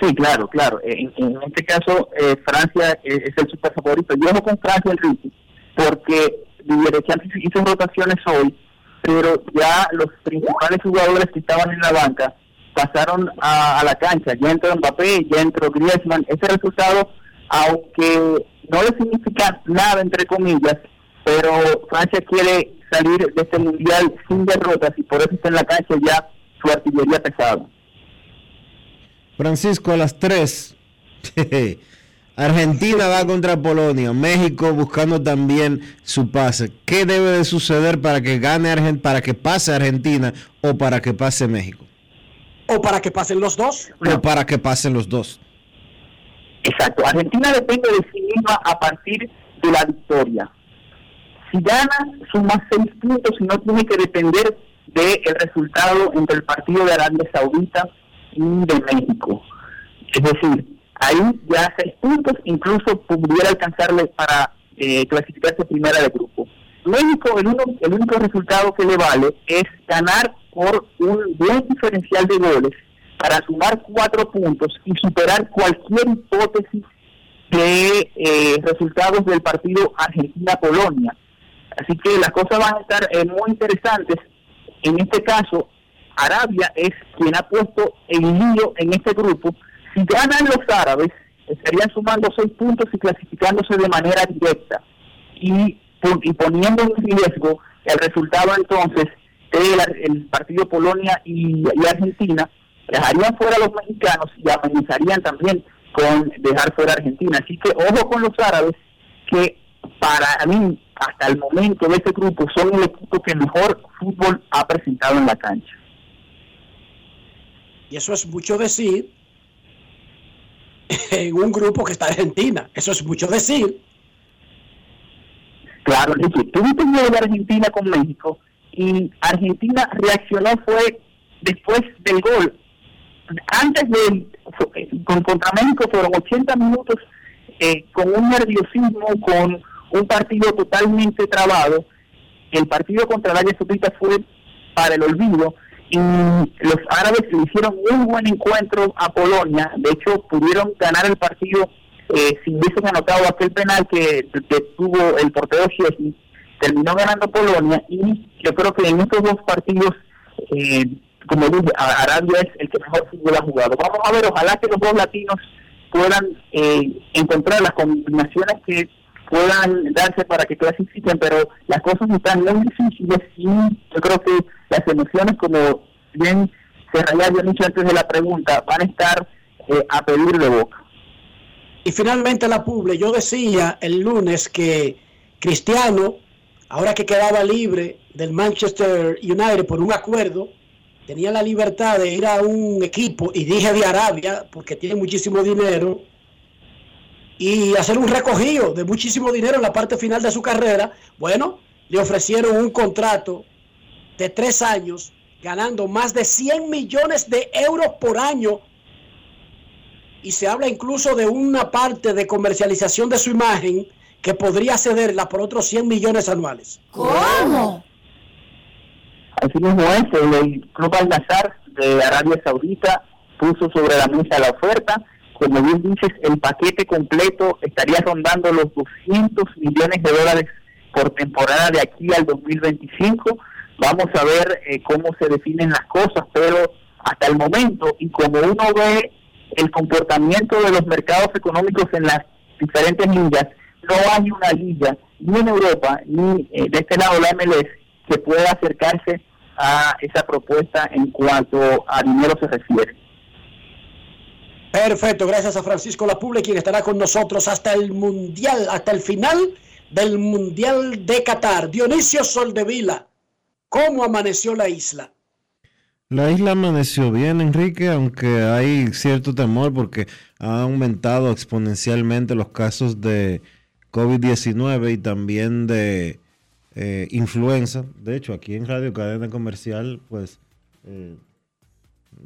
Speaker 13: Sí, claro, claro. En, este caso, eh, Francia es el super favorito. Yo no con Francia, Enrique, porque Didier hizo rotaciones hoy, pero ya los principales jugadores que estaban en la banca pasaron a, la cancha. Ya entró Mbappé, ya entró Griezmann. Ese resultado, aunque no le significa nada, entre comillas, pero Francia quiere salir de este mundial sin derrotas y por eso está en la cancha ya su artillería pesada.
Speaker 7: Francisco, a las 3. Argentina va contra Polonia, México buscando también su pase. ¿Qué debe de suceder para que gane Argentina, para que pase Argentina o para que pase México?
Speaker 4: O para que pasen los dos.
Speaker 7: O para que pasen los dos.
Speaker 13: Exacto. Argentina depende de sí misma a partir de la victoria. Si gana, suma seis puntos y no tiene que depender del resultado entre el partido de Arabia Saudita y de México. Es decir, ahí ya seis puntos, incluso pudiera alcanzarle para eh, clasificarse primera de grupo. México, el, uno, el único resultado que le vale es ganar por un buen diferencial de goles para sumar cuatro puntos y superar cualquier hipótesis de eh, resultados del partido Argentina-Polonia. Así que las cosas van a estar eh, muy interesantes. En este caso, Arabia es quien ha puesto el lío en este grupo. Si ganan los árabes, estarían sumando seis puntos y clasificándose de manera directa. Y, y poniendo en riesgo el resultado entonces del partido Polonia y, Argentina, dejarían fuera a los mexicanos y amenazarían también con dejar fuera a Argentina. Así que ojo con los árabes, que para mí hasta el momento de este grupo son el equipo que mejor fútbol ha presentado en la cancha.
Speaker 4: Y eso es mucho decir en un grupo que está Argentina. Eso es mucho decir.
Speaker 13: Claro, Ricky, tuviste un de Argentina con México y Argentina reaccionó fue después del gol. Antes de con, contra México fueron 80 minutos eh, con un nerviosismo, con un partido totalmente trabado. El partido contra Arabia Saudita fue para el olvido y los árabes le hicieron un buen encuentro a Polonia. De hecho, pudieron ganar el partido eh, si hubiesen anotado aquel penal que, tuvo el portero Chesney, terminó ganando Polonia y yo creo que en estos dos partidos, eh, como dije, Arabia es el que mejor fútbol ha jugado. Vamos a ver, ojalá que los dos latinos puedan eh, encontrar las combinaciones que puedan darse para que clasifiquen, pero las cosas están muy difíciles y yo creo que las emociones, como bien se había dicho antes de la pregunta, van a estar eh, a pedir de boca.
Speaker 4: Y finalmente la Publi, yo decía el lunes que Cristiano, ahora que quedaba libre del Manchester United por un acuerdo, tenía la libertad de ir a un equipo, y dije de Arabia, porque tiene muchísimo dinero, y hacer un recogido de muchísimo dinero en la parte final de su carrera. Bueno, le ofrecieron un contrato de tres años, ganando más de 100 millones de euros por año y se habla incluso de una parte de comercialización de su imagen que podría cederla por otros 100 millones anuales.
Speaker 13: ¿Cómo? Así mismo es, el Club Al-Nazar de Arabia Saudita puso sobre la mesa la oferta. Como bien dices, el paquete completo estaría rondando los 200 millones de dólares por temporada de aquí al 2025. Vamos a ver eh, cómo se definen las cosas, pero hasta el momento, y como uno ve el comportamiento de los mercados económicos en las diferentes ligas, no hay una liga, ni en Europa, ni eh, de este lado la MLS, que pueda acercarse a esa propuesta en cuanto a dinero se refiere.
Speaker 4: Perfecto, gracias a Francisco Lapuble, quien estará con nosotros hasta el Mundial, hasta el final del Mundial de Qatar. Dionisio Soldevila, ¿cómo amaneció la isla?
Speaker 1: La isla amaneció bien, Enrique, aunque hay cierto temor porque ha aumentado exponencialmente los casos de COVID-19 y también de eh, influenza. De hecho, aquí en Radio Cadena Comercial, pues eh,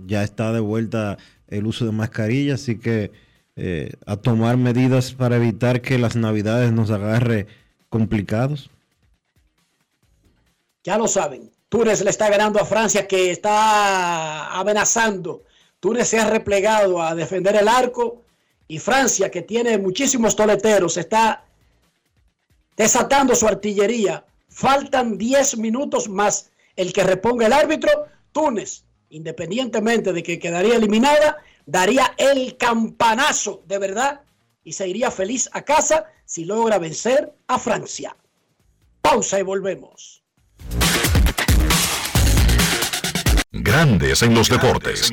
Speaker 1: ya está de vuelta el uso de mascarilla, así que eh, a tomar medidas para evitar que las navidades nos agarre complicados.
Speaker 4: Ya lo saben, Túnez le está ganando a Francia que está amenazando. Túnez se ha replegado a defender el arco y Francia que tiene muchísimos toleteros está desatando su artillería. Faltan 10 minutos más el que reponga el árbitro. Túnez, independientemente de que quedaría eliminada, daría el campanazo de verdad y se iría feliz a casa si logra vencer a Francia. Pausa y volvemos.
Speaker 3: Grandes en los deportes.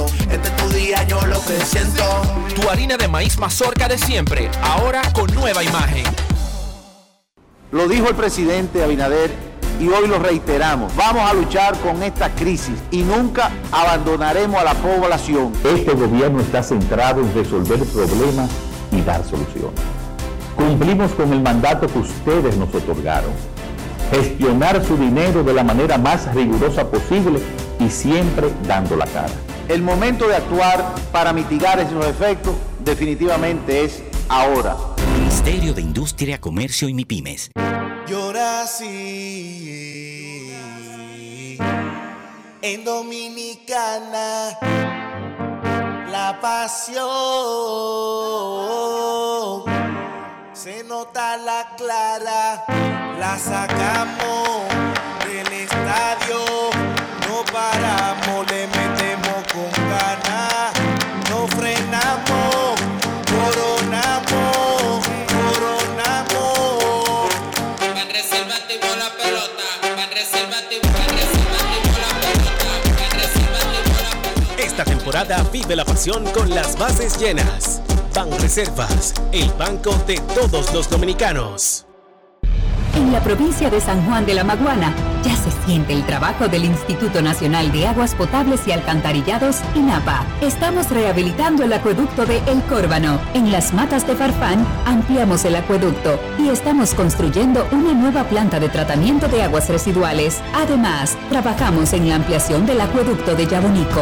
Speaker 14: Tu día, yo lo que siento.
Speaker 15: Tu harina de maíz mazorca de siempre, ahora con nueva imagen.
Speaker 16: Lo dijo el presidente Abinader
Speaker 17: y hoy lo reiteramos. Vamos a luchar con esta crisis y nunca abandonaremos a la población.
Speaker 16: Este gobierno está centrado en resolver problemas y dar soluciones. Cumplimos con el mandato que ustedes nos otorgaron. Gestionar su dinero de la manera más rigurosa posible y siempre dando la cara.
Speaker 17: El momento de actuar para mitigar esos efectos definitivamente es ahora.
Speaker 18: Ministerio de Industria, Comercio y MIPIMES.
Speaker 2: Llora así en Dominicana la pasión se nota la clara la sacamos del estadio no paramos le
Speaker 19: vive la pasión con las bases llenas. Ban Reservas, el banco de todos los dominicanos.
Speaker 20: En la provincia de San Juan de la Maguana ya se siente el trabajo del Instituto Nacional de Aguas Potables y Alcantarillados, INAPA. Estamos rehabilitando el acueducto de El Córbano. En las matas de Farfán ampliamos el acueducto y estamos construyendo una nueva planta de tratamiento de aguas residuales. Además, trabajamos en la ampliación del acueducto de Yabonico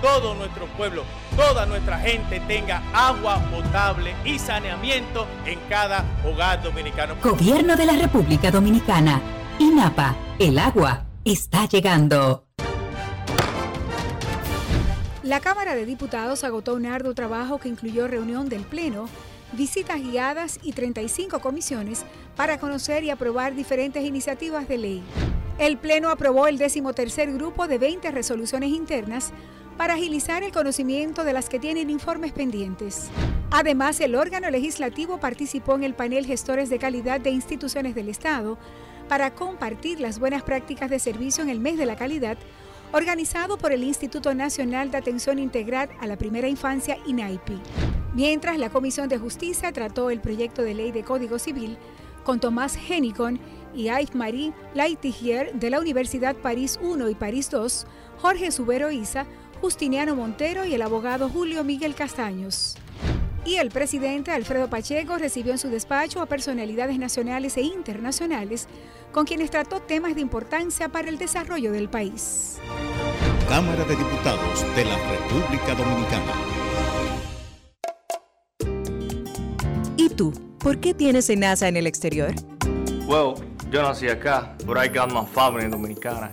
Speaker 15: todo nuestro pueblo, toda nuestra gente tenga agua potable y saneamiento en cada hogar dominicano.
Speaker 20: Gobierno de la República Dominicana. INAPA. El agua está llegando.
Speaker 21: La Cámara de Diputados agotó un arduo trabajo que incluyó reunión del Pleno, visitas guiadas y 35 comisiones para conocer y aprobar diferentes iniciativas de ley. El Pleno aprobó el decimotercer grupo de 20 resoluciones internas para agilizar el conocimiento de las que tienen informes pendientes. Además, el órgano legislativo participó en el panel Gestores de Calidad de Instituciones del Estado para compartir las buenas prácticas de servicio en el mes de la calidad, organizado por el Instituto Nacional de Atención Integral a la Primera Infancia, INAIPI. Mientras la Comisión de Justicia trató el proyecto de ley de Código Civil con Tomás Henicon y Yves-Marie Laitigier de la Universidad París I y París II, Jorge Subero Isa, Justiniano Montero y el abogado Julio Miguel Castaños. Y el presidente Alfredo Pacheco recibió en su despacho a personalidades nacionales e internacionales con quienes trató temas de importancia para el desarrollo del país.
Speaker 22: Cámara de Diputados de la República Dominicana.
Speaker 23: ¿Y tú? ¿Por qué tienes NASA en el exterior?
Speaker 24: Well, yo nací acá, but I got my family dominicana.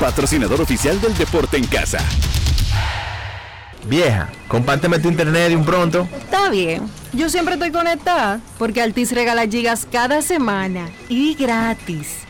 Speaker 25: patrocinador oficial del deporte en casa.
Speaker 26: Vieja, compárteme tu internet de un pronto.
Speaker 27: Está bien. Yo siempre estoy conectada porque Altis regala gigas cada semana y gratis.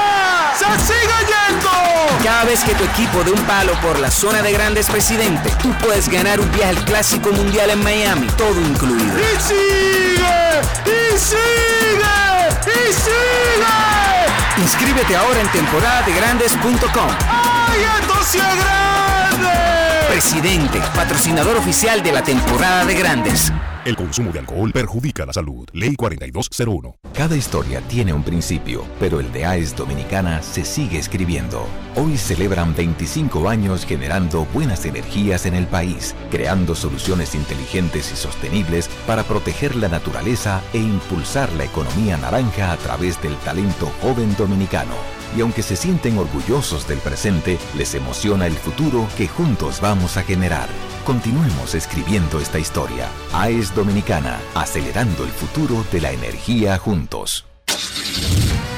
Speaker 28: ¡Se sigue yendo!
Speaker 29: Cada vez que tu equipo de un palo por la zona de grandes presidente, tú puedes ganar un viaje al Clásico Mundial en Miami, todo incluido.
Speaker 28: ¡Y sigue! ¡Y sigue! ¡Y sigue!
Speaker 29: Inscríbete ahora en temporadadegrandes.com.
Speaker 28: ¡Ay, esto sí es grande!
Speaker 29: Presidente, patrocinador oficial de la temporada de grandes.
Speaker 22: El consumo de alcohol perjudica la salud. Ley 4201.
Speaker 30: Cada historia tiene un principio, pero el de AES Dominicana se sigue escribiendo. Hoy celebran 25 años generando buenas energías en el país, creando soluciones inteligentes y sostenibles para proteger la naturaleza e impulsar la economía naranja a través del talento joven dominicano. Y aunque se sienten orgullosos del presente, les emociona el futuro que juntos vamos a generar. Continuemos escribiendo esta historia. AES Dominicana, acelerando el futuro de la energía juntos.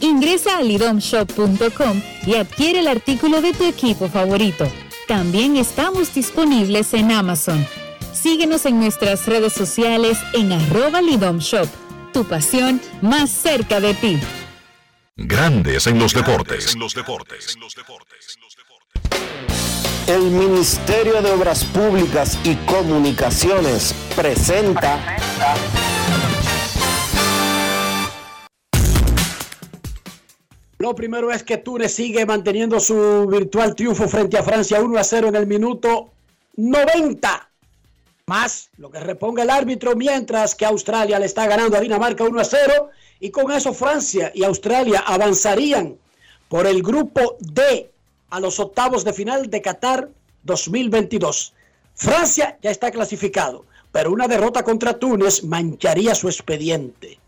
Speaker 31: Ingresa a lidomshop.com y adquiere el artículo de tu equipo favorito. También estamos disponibles en Amazon. Síguenos en nuestras redes sociales en arroba lidomshop. Tu pasión más cerca de ti.
Speaker 3: Grandes en los deportes.
Speaker 1: El Ministerio de Obras Públicas y Comunicaciones presenta
Speaker 4: Lo primero es que Túnez sigue manteniendo su virtual triunfo frente a Francia 1 a 0 en el minuto 90. Más lo que reponga el árbitro, mientras que Australia le está ganando a Dinamarca 1 a 0. Y con eso Francia y Australia avanzarían por el grupo D a los octavos de final de Qatar 2022. Francia ya está clasificado, pero una derrota contra Túnez mancharía su expediente.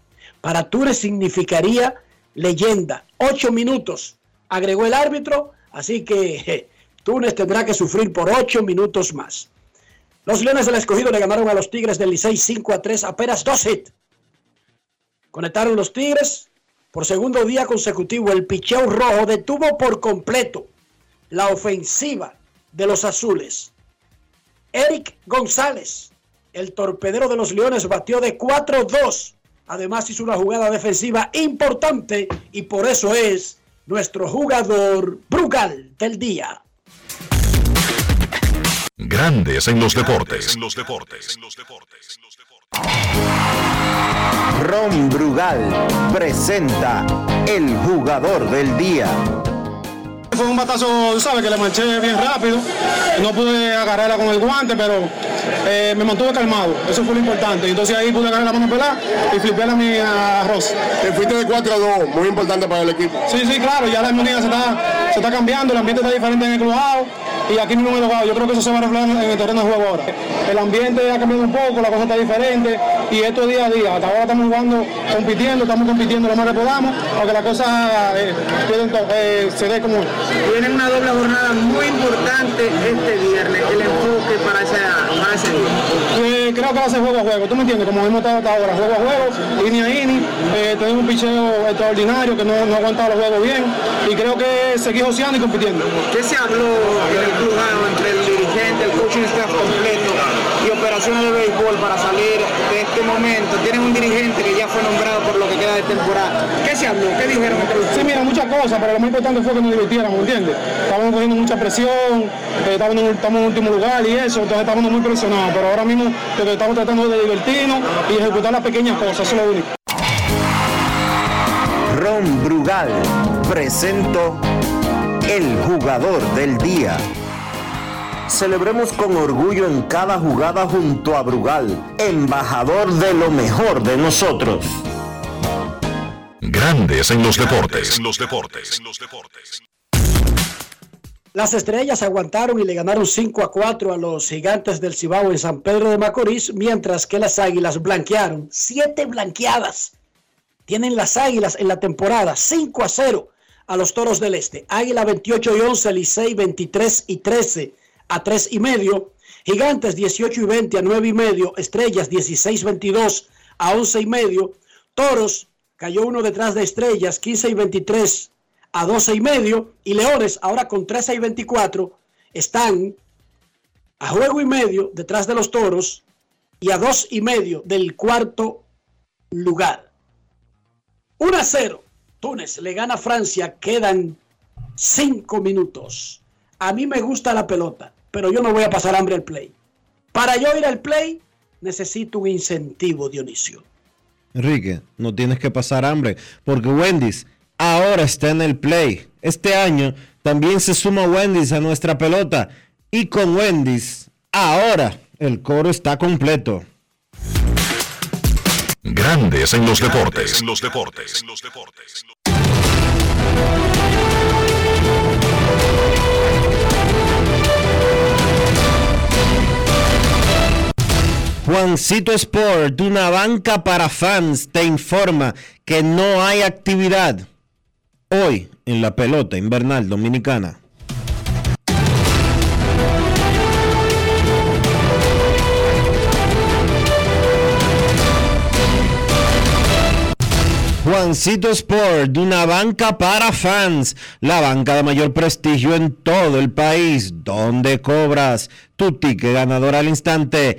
Speaker 4: Para Túnez significaría leyenda. Ocho minutos, agregó el árbitro, así que Túnez tendrá que sufrir por ocho minutos más. Los Leones del Escogido le ganaron a los Tigres del Licey 5 a 3, apenas dos hits. Conectaron los Tigres por segundo día consecutivo. El picheo rojo detuvo por completo la ofensiva de los azules. Eric González, el torpedero de los Leones, batió de 4-2 Además hizo una jugada defensiva importante y por eso es nuestro jugador Brugal del día.
Speaker 3: Grandes en los deportes.
Speaker 1: Ron Brugal presenta el jugador del día.
Speaker 32: Fue un batazo, ¿sabes? Que le manché bien rápido. No pude agarrarla con el guante, pero eh, me mantuve calmado. Eso fue lo importante. Entonces ahí pude agarrar la mano pelada y flipé a mi arroz.
Speaker 33: Te fuiste de 4 a 2, muy importante para el equipo.
Speaker 32: Sí, sí, claro. Ya la armonía se está, se está cambiando, el ambiente está diferente en el clubado y aquí mismo en el Yo creo que eso se va a reflejar en el terreno de juego ahora. El ambiente ha cambiado un poco, la cosa está diferente y esto es día a día. Hasta ahora estamos jugando, compitiendo, estamos compitiendo lo más que podamos, aunque la cosa eh, eh, se dé como
Speaker 24: tienen una doble jornada muy importante este viernes, el enfoque para, día.
Speaker 32: creo que va a ser juego a juego, ¿tú me entiendes? Como hemos estado hasta ahora, juego a juego, línea a línea, eh, tenemos un picheo extraordinario que no, no ha aguantado los juegos bien y creo que seguir joseando y compitiendo.
Speaker 24: ¿Qué se habló en el club entre el dirigente, el coaching staff completo y organizaciones de béisbol para salir de este momento? Tienen un dirigente que ya fue nombrado por lo que queda de temporada. ¿Qué se habló? ¿Qué dijeron
Speaker 32: Sí, mira, muchas cosas, pero lo más importante fue que nos divirtiéramos, ¿entiendes? Estábamos cogiendo mucha presión, eh, estamos, en, estamos en último lugar y eso, entonces estamos muy presionados, pero ahora mismo lo que estamos tratando de divertirnos y ejecutar las pequeñas cosas, eso es lo único.
Speaker 34: Ron Brugal presento el jugador del día. Celebremos con orgullo en cada jugada junto a Brugal, embajador de lo mejor de nosotros.
Speaker 3: Grandes en los deportes. En los deportes.
Speaker 4: Las estrellas aguantaron y le ganaron 5 a 4 a los gigantes del Cibao en San Pedro de Macorís, mientras que las águilas blanquearon. Siete blanqueadas tienen las águilas en la temporada, 5 a 0 a los toros del este. Águila 28 y 11, Licey 23 y 13 a 3 y medio. Gigantes 18 y 20 a 9 y medio. Estrellas 16 22 a 11 y medio. Toros cayó uno detrás de Estrellas 15 y 23 a 12 y medio. Y Leones ahora con 13 y 24 están a juego y medio detrás de los Toros y a 2 y medio del cuarto lugar. 1 a 0 Túnez le gana a Francia, quedan cinco minutos. A mí me gusta la pelota, pero yo no voy a pasar hambre al play. Para yo ir al play, necesito un incentivo, Dionisio.
Speaker 1: Enrique, no tienes que pasar hambre, porque Wendy's ahora está en el play. Este año también se suma Wendy's a nuestra pelota. Y con Wendy's, ahora el coro está completo.
Speaker 3: Grandes en los deportes. En los deportes. En los deportes.
Speaker 1: Juancito Sport, una banca para fans, te informa que no hay actividad hoy en la pelota invernal dominicana. Juancito Sport, una banca para fans, la banca de mayor prestigio en todo el país, donde cobras tu ticket ganador al instante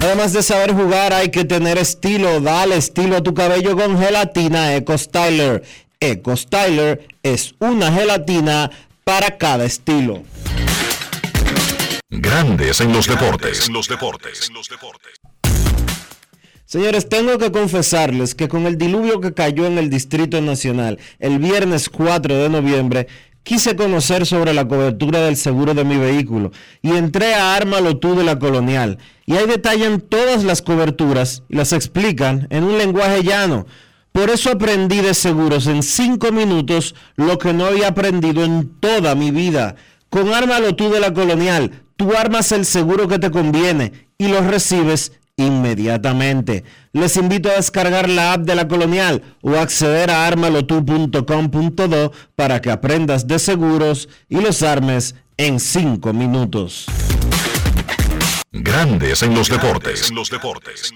Speaker 1: Además de saber jugar, hay que tener estilo. Dale estilo a tu cabello con gelatina Eco Styler. Eco Styler es una gelatina para cada estilo.
Speaker 3: Grandes en los deportes. los deportes.
Speaker 1: Señores, tengo que confesarles que con el diluvio que cayó en el Distrito Nacional el viernes 4 de noviembre, quise conocer sobre la cobertura del seguro de mi vehículo y entré a Ármalo tú de la Colonial. Y ahí detallan todas las coberturas y las explican en un lenguaje llano. Por eso aprendí de seguros en cinco minutos lo que no había aprendido en toda mi vida. Con Ármalo tú de la Colonial, tú armas el seguro que te conviene y lo recibes inmediatamente. Les invito a descargar la app de la Colonial o acceder a armalotu.com.do para que aprendas de seguros y los armes en 5 minutos.
Speaker 3: Grandes en los deportes. En los deportes.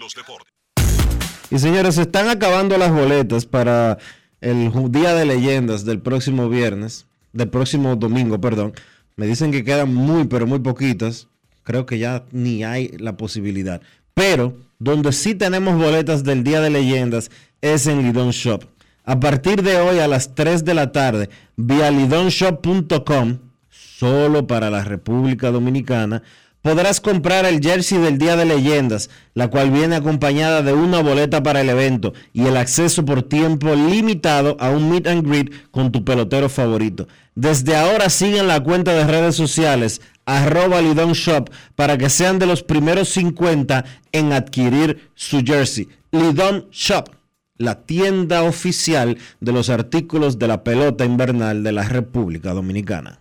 Speaker 1: Y señores, se están acabando las boletas para el Día de Leyendas del próximo viernes, del próximo domingo, perdón. Me dicen que quedan muy, pero muy poquitas. Creo que ya ni hay la posibilidad. Pero donde sí tenemos boletas del Día de Leyendas es en Lidon Shop. A partir de hoy a las 3 de la tarde, vía lidonshop.com, solo para la República Dominicana, podrás comprar el jersey del Día de Leyendas, la cual viene acompañada de una boleta para el evento y el acceso por tiempo limitado a un meet and greet con tu pelotero favorito. Desde ahora siguen la cuenta de redes sociales arroba Lidon Shop para que sean de los primeros 50 en adquirir su jersey. Lidon Shop, la tienda oficial de los artículos de la pelota invernal de la República Dominicana.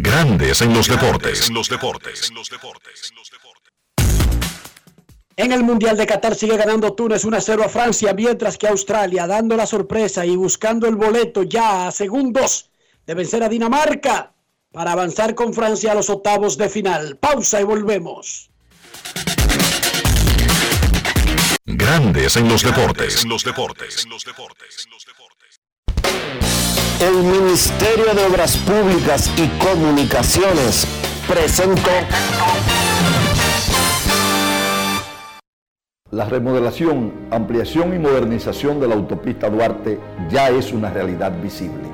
Speaker 3: Grandes en los deportes. los deportes.
Speaker 4: En el Mundial de Qatar sigue ganando Túnez 1 a 0 a Francia, mientras que Australia, dando la sorpresa y buscando el boleto ya a segundos de vencer a Dinamarca para avanzar con Francia a los octavos de final. Pausa y volvemos.
Speaker 3: Grandes en los deportes.
Speaker 1: los deportes. El Ministerio de Obras Públicas y Comunicaciones presentó
Speaker 35: La remodelación, ampliación y modernización de la autopista Duarte ya es una realidad visible.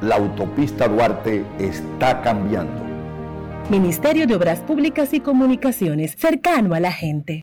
Speaker 35: La autopista Duarte está cambiando.
Speaker 36: Ministerio de Obras Públicas y Comunicaciones, cercano a la gente.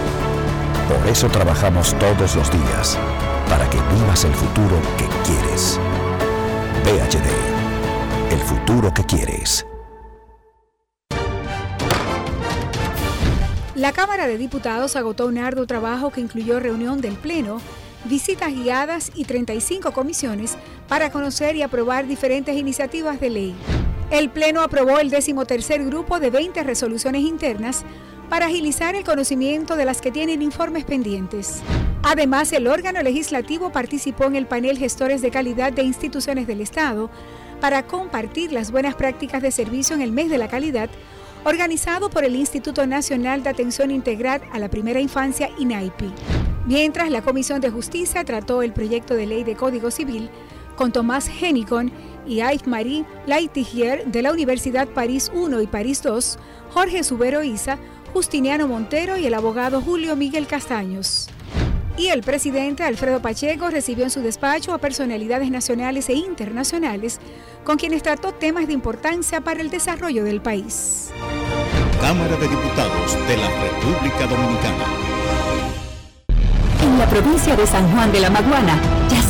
Speaker 37: Por eso trabajamos todos los días. Para que vivas el futuro que quieres. PHD. El futuro que quieres.
Speaker 21: La Cámara de Diputados agotó un arduo trabajo que incluyó reunión del Pleno, visitas guiadas y 35 comisiones para conocer y aprobar diferentes iniciativas de ley. El Pleno aprobó el decimotercer grupo de 20 resoluciones internas para agilizar el conocimiento de las que tienen informes pendientes. Además, el órgano legislativo participó en el panel Gestores de Calidad de Instituciones del Estado para compartir las buenas prácticas de servicio en el mes de la calidad organizado por el Instituto Nacional de Atención Integral a la Primera Infancia, INAIPI. Mientras la Comisión de Justicia trató el proyecto de ley de Código Civil con Tomás Henicon y Yves-Marie Laitigier de la Universidad París I y París II, Jorge Subero Isa, Justiniano Montero y el abogado Julio Miguel Castaños. Y el presidente Alfredo Pacheco recibió en su despacho a personalidades nacionales e internacionales con quienes trató temas de importancia para el desarrollo del país.
Speaker 30: Cámara de Diputados de la República Dominicana.
Speaker 20: En la provincia de San Juan de la Maguana ya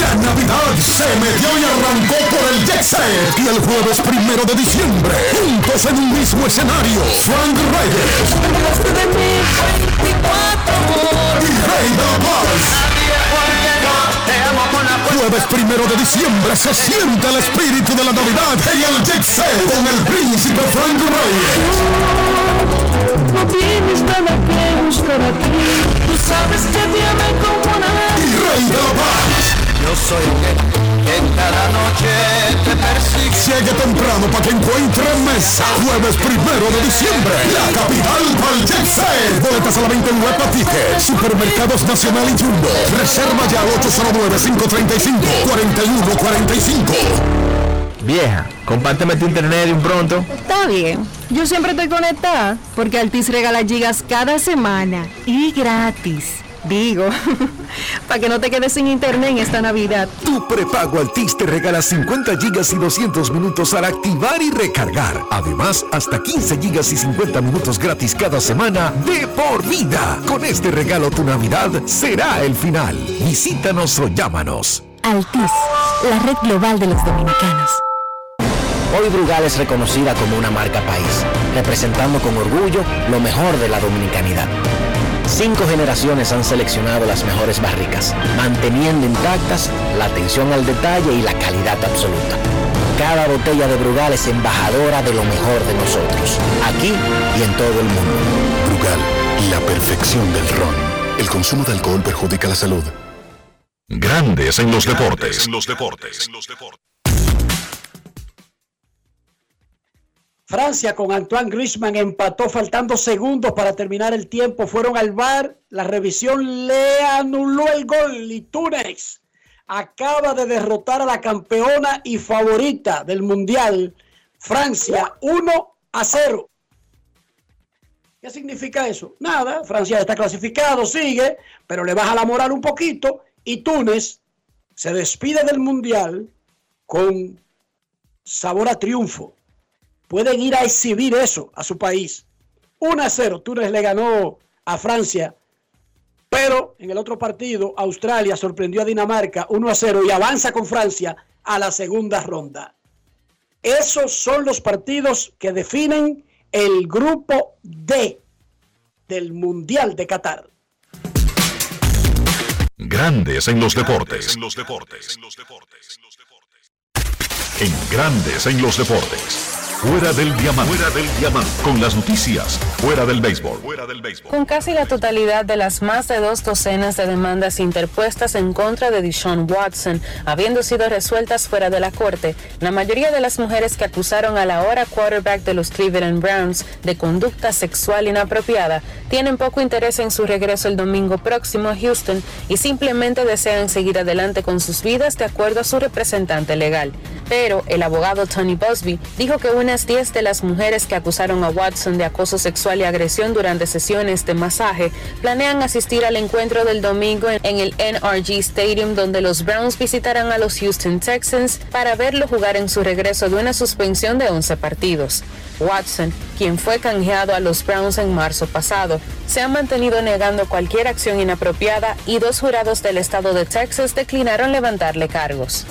Speaker 38: La Navidad se metió y arrancó por el Jet Set. Y el jueves primero de diciembre, juntos en un mismo escenario, Frank Reyes y Paz. Jueves primero de diciembre se siente el espíritu de la Navidad en el Jet Set con el príncipe Frank Reyes.
Speaker 39: No tienes nada que buscar aquí. Tú sabes que te como una
Speaker 38: Y Paz.
Speaker 40: Yo soy el que
Speaker 41: cada noche te persigue.
Speaker 38: Llegue temprano para que encuentre mesa. Jueves primero de diciembre. La capital valdense. Boletas a la venta en Huepa Ticket. Supermercados Nacional y Jumbo. Reserva ya al 809-535-4145.
Speaker 16: Vieja, compárteme tu internet de un pronto.
Speaker 27: Está bien. Yo siempre estoy conectada porque Altis regala gigas cada semana y gratis. Digo, para que no te quedes sin internet en esta Navidad.
Speaker 38: Tu prepago Altis te regala 50 gigas y 200 minutos al activar y recargar. Además, hasta 15 gigas y 50 minutos gratis cada semana de por vida. Con este regalo tu Navidad será el final. Visítanos o llámanos.
Speaker 27: Altis, la red global de los dominicanos.
Speaker 42: Hoy Brugal es reconocida como una marca país, representando con orgullo lo mejor de la dominicanidad. Cinco generaciones han seleccionado las mejores barricas, manteniendo intactas la atención al detalle y la calidad absoluta. Cada botella de Brugal es embajadora de lo mejor de nosotros, aquí y en todo el mundo.
Speaker 38: Brugal, la perfección del ron. El consumo de alcohol perjudica la salud.
Speaker 22: Grandes en los deportes. En los deportes.
Speaker 4: Francia con Antoine Griezmann empató faltando segundos para terminar el tiempo. Fueron al bar, la revisión le anuló el gol y Túnez acaba de derrotar a la campeona y favorita del Mundial, Francia, 1 a 0. ¿Qué significa eso? Nada, Francia está clasificado, sigue, pero le baja la moral un poquito y Túnez se despide del Mundial con sabor a triunfo pueden ir a exhibir eso a su país. 1 a 0, Túnez le ganó a Francia, pero en el otro partido Australia sorprendió a Dinamarca 1 a 0 y avanza con Francia a la segunda ronda. Esos son los partidos que definen el grupo D del Mundial de Qatar.
Speaker 22: Grandes en los deportes. En los deportes. En Grandes en los deportes. Fuera del diamante. Fuera del diamante. Con las noticias. Fuera del béisbol. Fuera del béisbol.
Speaker 43: Con casi la totalidad de las más de dos docenas de demandas interpuestas en contra de Deshaun Watson, habiendo sido resueltas fuera de la corte, la mayoría de las mujeres que acusaron a la hora quarterback de los Cleveland Browns de conducta sexual inapropiada tienen poco interés en su regreso el domingo próximo a Houston y simplemente desean seguir adelante con sus vidas de acuerdo a su representante legal. Pero el abogado Tony Busby dijo que unas 10 de las mujeres que acusaron a Watson de acoso sexual y agresión durante sesiones de masaje planean asistir al encuentro del domingo en el NRG Stadium donde los Browns visitarán a los Houston Texans para verlo jugar en su regreso de una suspensión de 11 partidos. Watson, quien fue canjeado a los Browns en marzo pasado, se ha mantenido negando cualquier acción inapropiada y dos jurados del estado de Texas declinaron levantarle cargos.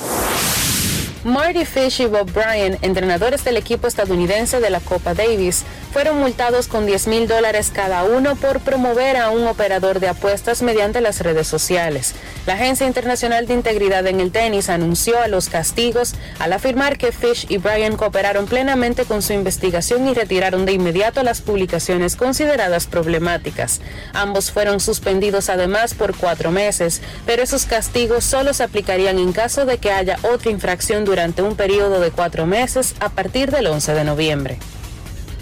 Speaker 43: Marty Fish y Bob Bryan, entrenadores del equipo estadounidense de la Copa Davis, fueron multados con 10 mil dólares cada uno por promover a un operador de apuestas mediante las redes sociales. La Agencia Internacional de Integridad en el Tenis anunció a los castigos al afirmar que Fish y Bryan cooperaron plenamente con su investigación y retiraron de inmediato las publicaciones consideradas problemáticas. Ambos fueron suspendidos además por cuatro meses, pero esos castigos solo se aplicarían en caso de que haya otra infracción durante un periodo de cuatro meses a partir del 11 de noviembre.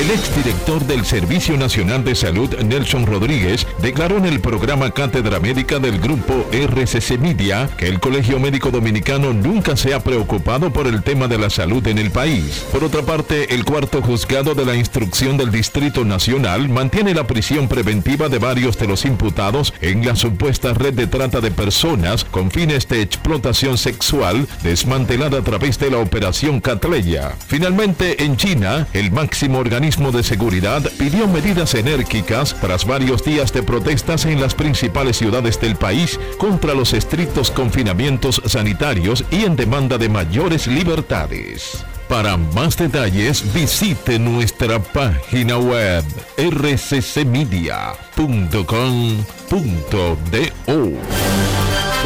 Speaker 22: El exdirector del Servicio Nacional de Salud, Nelson Rodríguez, declaró en el programa Cátedra Médica del grupo RCC Media que el Colegio Médico Dominicano nunca se ha preocupado por el tema de la salud en el país. Por otra parte, el cuarto juzgado de la instrucción del Distrito Nacional mantiene la prisión preventiva de varios de los imputados en la supuesta red de trata de personas con fines de explotación sexual desmantelada a través de la Operación Catleya. Finalmente, en China, el máximo organismo de seguridad pidió medidas enérgicas tras varios días de protestas en las principales ciudades del país contra los estrictos confinamientos sanitarios y en demanda de mayores libertades. Para más detalles visite nuestra página web rccmedia.com.do.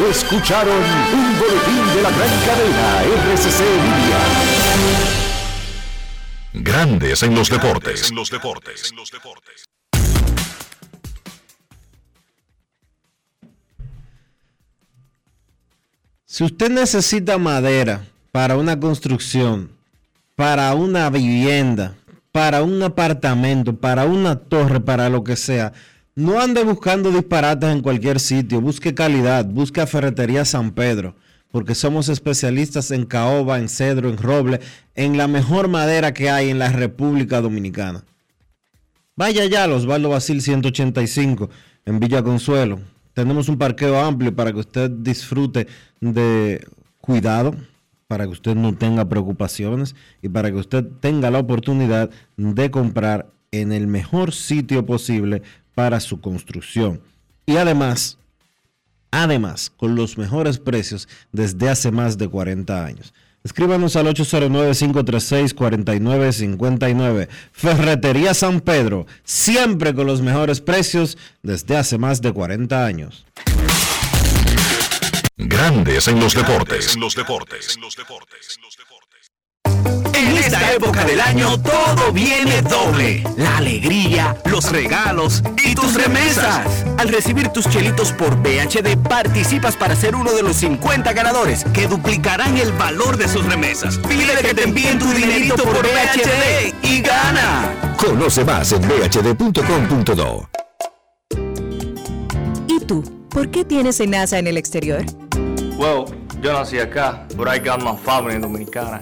Speaker 38: Escucharon un boletín de la gran cadena RCC Media.
Speaker 3: Grandes en los deportes. En los deportes.
Speaker 1: Si usted necesita madera para una construcción, para una vivienda, para un apartamento, para una torre, para lo que sea, no ande buscando disparates en cualquier sitio. Busque calidad, busque a Ferretería San Pedro, porque somos especialistas en caoba, en cedro, en roble, en la mejor madera que hay en la República Dominicana. Vaya ya a Osvaldo Basil 185 en Villa Consuelo. Tenemos un parqueo amplio para que usted disfrute de cuidado, para que usted no tenga preocupaciones y para que usted tenga la oportunidad de comprar en el mejor sitio posible para su construcción. Y además, además, con los mejores precios desde hace más de 40 años. Escríbanos al 809-536-4959. Ferretería San Pedro, siempre con los mejores precios desde hace más de 40 años.
Speaker 3: Grandes en los deportes.
Speaker 44: En los deportes. En esta época del año todo viene doble. La alegría, los regalos y tus remesas. Al recibir tus chelitos por BHD participas para ser uno de los 50 ganadores que duplicarán el valor de sus remesas. Pide que te envíen tu dinerito por BHD y gana.
Speaker 45: Conoce más en bhd.com.do.
Speaker 23: ¿Y tú? ¿Por qué tienes NASA en el exterior?
Speaker 46: Well, yo nací acá, but I got my family dominicana.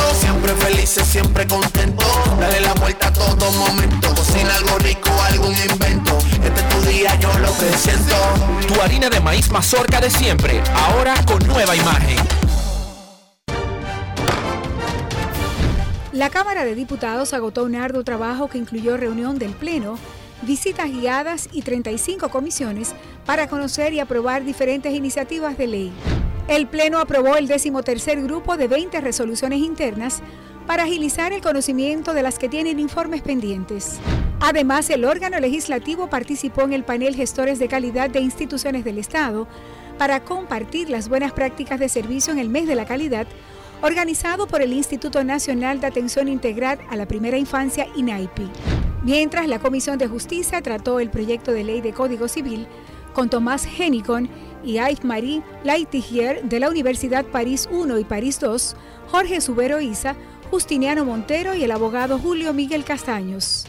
Speaker 14: siempre felices, siempre contento. Dale la vuelta a todo momento. Cocina algo rico, algún invento. Este es tu día, yo lo que siento.
Speaker 44: Tu harina de maíz mazorca de siempre, ahora con nueva imagen.
Speaker 21: La Cámara de Diputados agotó un arduo trabajo que incluyó reunión del Pleno, visitas guiadas y 35 comisiones para conocer y aprobar diferentes iniciativas de ley. El Pleno aprobó el decimotercer grupo de 20 resoluciones internas para agilizar el conocimiento de las que tienen informes pendientes. Además, el órgano legislativo participó en el panel Gestores de Calidad de Instituciones del Estado para compartir las buenas prácticas de servicio en el mes de la calidad, organizado por el Instituto Nacional de Atención Integral a la Primera Infancia, INAIPI. Mientras la Comisión de Justicia trató el proyecto de ley de Código Civil con Tomás Henicon y Yves-Marie Laitigier de la Universidad París I y París II, Jorge Subero Isa, Justiniano Montero y el abogado Julio Miguel Castaños.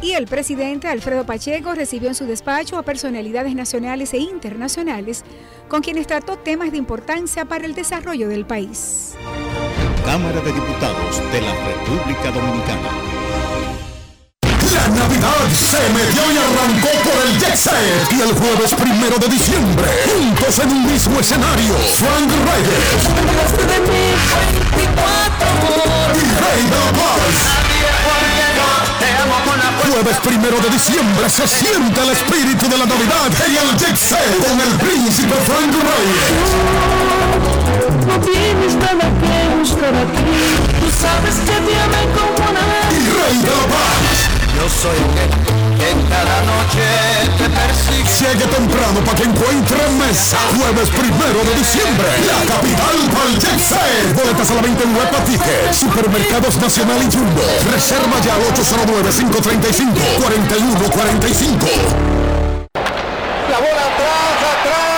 Speaker 21: Y el presidente Alfredo Pacheco recibió en su despacho a personalidades nacionales e internacionales con quienes trató temas de importancia para el desarrollo del país.
Speaker 47: Cámara de Diputados de la República Dominicana.
Speaker 38: La Navidad se metió y arrancó por el Jet Set. Y el jueves primero de diciembre, juntos en un mismo escenario, Frank Reyes. Y Paz. Jueves primero de diciembre se siente el espíritu de la Navidad en el Jet Set con el príncipe Frank Reyes.
Speaker 39: No tienes nada que buscar aquí. Tú sabes que te amé como una
Speaker 38: Y Rey de la Paz.
Speaker 48: Yo soy el que en cada noche te persigue.
Speaker 38: Llegue temprano para que encuentre mesa. Jueves primero de diciembre, la capital para el Jet Set. Boletas a la venta en Huepa Ticket, Supermercados Nacional y Jumbo. Reserva ya al 809-535-4145.
Speaker 47: La bola atrás, atrás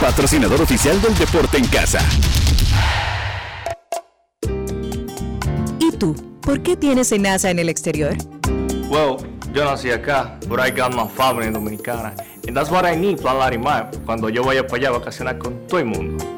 Speaker 49: patrocinador oficial del deporte en casa.
Speaker 23: ¿Y tú? ¿Por qué tienes NASA en el exterior?
Speaker 46: Well, yo nací acá, but I got my family dominicana. And that's what I need, Plan Larimar, cuando yo vaya para allá a vacacionar con todo el mundo.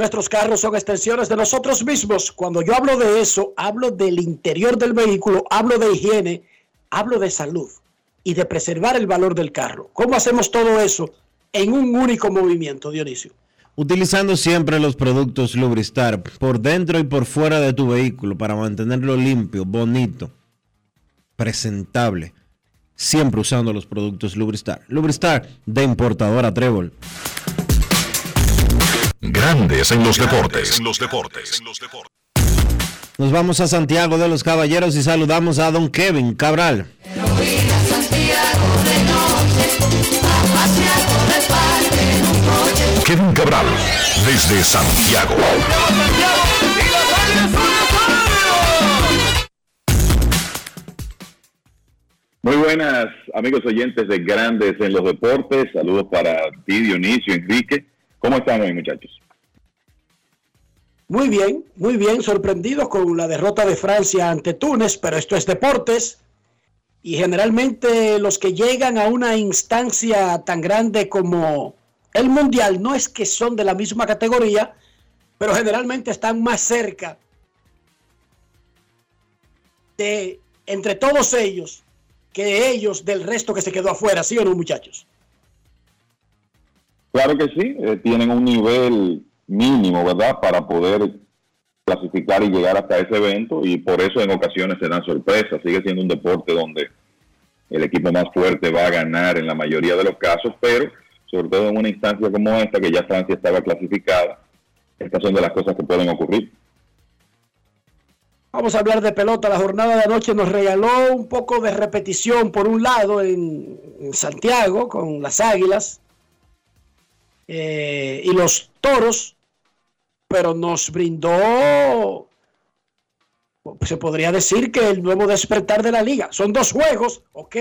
Speaker 4: Nuestros carros son extensiones de nosotros mismos. Cuando yo hablo de eso, hablo del interior del vehículo, hablo de higiene, hablo de salud y de preservar el valor del carro. ¿Cómo hacemos todo eso en un único movimiento, Dionisio?
Speaker 1: Utilizando siempre los productos Lubristar por dentro y por fuera de tu vehículo para mantenerlo limpio, bonito, presentable. Siempre usando los productos Lubristar. Lubristar de importadora Trébol.
Speaker 3: Grandes en los deportes. En los deportes.
Speaker 1: Nos vamos a Santiago de los Caballeros y saludamos a don Kevin Cabral.
Speaker 3: Kevin Cabral, desde Santiago.
Speaker 50: Muy buenas, amigos oyentes de Grandes en los Deportes. Saludos para ti, Dionisio, Enrique. ¿Cómo están hoy, muchachos?
Speaker 4: Muy bien, muy bien, sorprendidos con la derrota de Francia ante Túnez, pero esto es deportes. Y generalmente los que llegan a una instancia tan grande como el Mundial no es que son de la misma categoría, pero generalmente están más cerca de entre todos ellos que ellos del resto que se quedó afuera, ¿sí o no, muchachos?
Speaker 50: Claro que sí, eh, tienen un nivel mínimo, ¿verdad?, para poder clasificar y llegar hasta ese evento y por eso en ocasiones se dan sorpresas. Sigue siendo un deporte donde el equipo más fuerte va a ganar en la mayoría de los casos, pero sobre todo en una instancia como esta, que ya Francia estaba clasificada, estas son de las cosas que pueden ocurrir.
Speaker 4: Vamos a hablar de pelota. La jornada de anoche nos regaló un poco de repetición, por un lado, en, en Santiago, con las Águilas eh, y los Toros, pero nos brindó, se podría decir que el nuevo despertar de la liga. Son dos juegos, ok,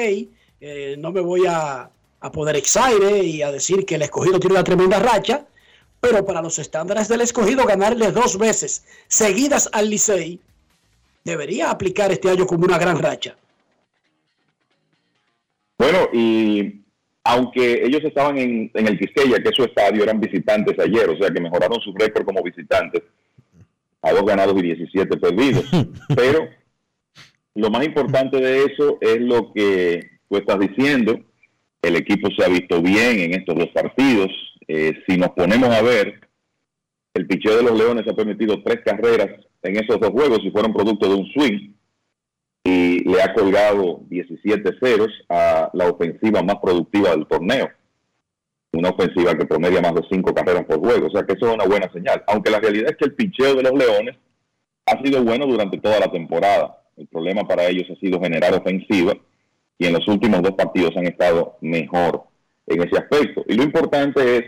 Speaker 4: eh, no me voy a, a poner exaire y a decir que el escogido tiene una tremenda racha, pero para los estándares del escogido ganarle dos veces seguidas al Licey debería aplicar este año como una gran racha.
Speaker 50: Bueno, y aunque ellos estaban en, en el Quisqueya, que es su estadio, eran visitantes ayer, o sea que mejoraron su récord como visitantes a dos ganados y 17 perdidos. Pero lo más importante de eso es lo que tú estás diciendo. El equipo se ha visto bien en estos dos partidos. Eh, si nos ponemos a ver, el picheo de los Leones ha permitido tres carreras en esos dos juegos y fueron producto de un swing y le ha colgado 17 ceros a la ofensiva más productiva del torneo. Una ofensiva que promedia más de cinco carreras por juego. O sea que eso es una buena señal. Aunque la realidad es que el picheo de los Leones ha sido bueno durante toda la temporada. El problema para ellos ha sido generar ofensiva y en los últimos dos partidos han estado mejor en ese aspecto. Y lo importante es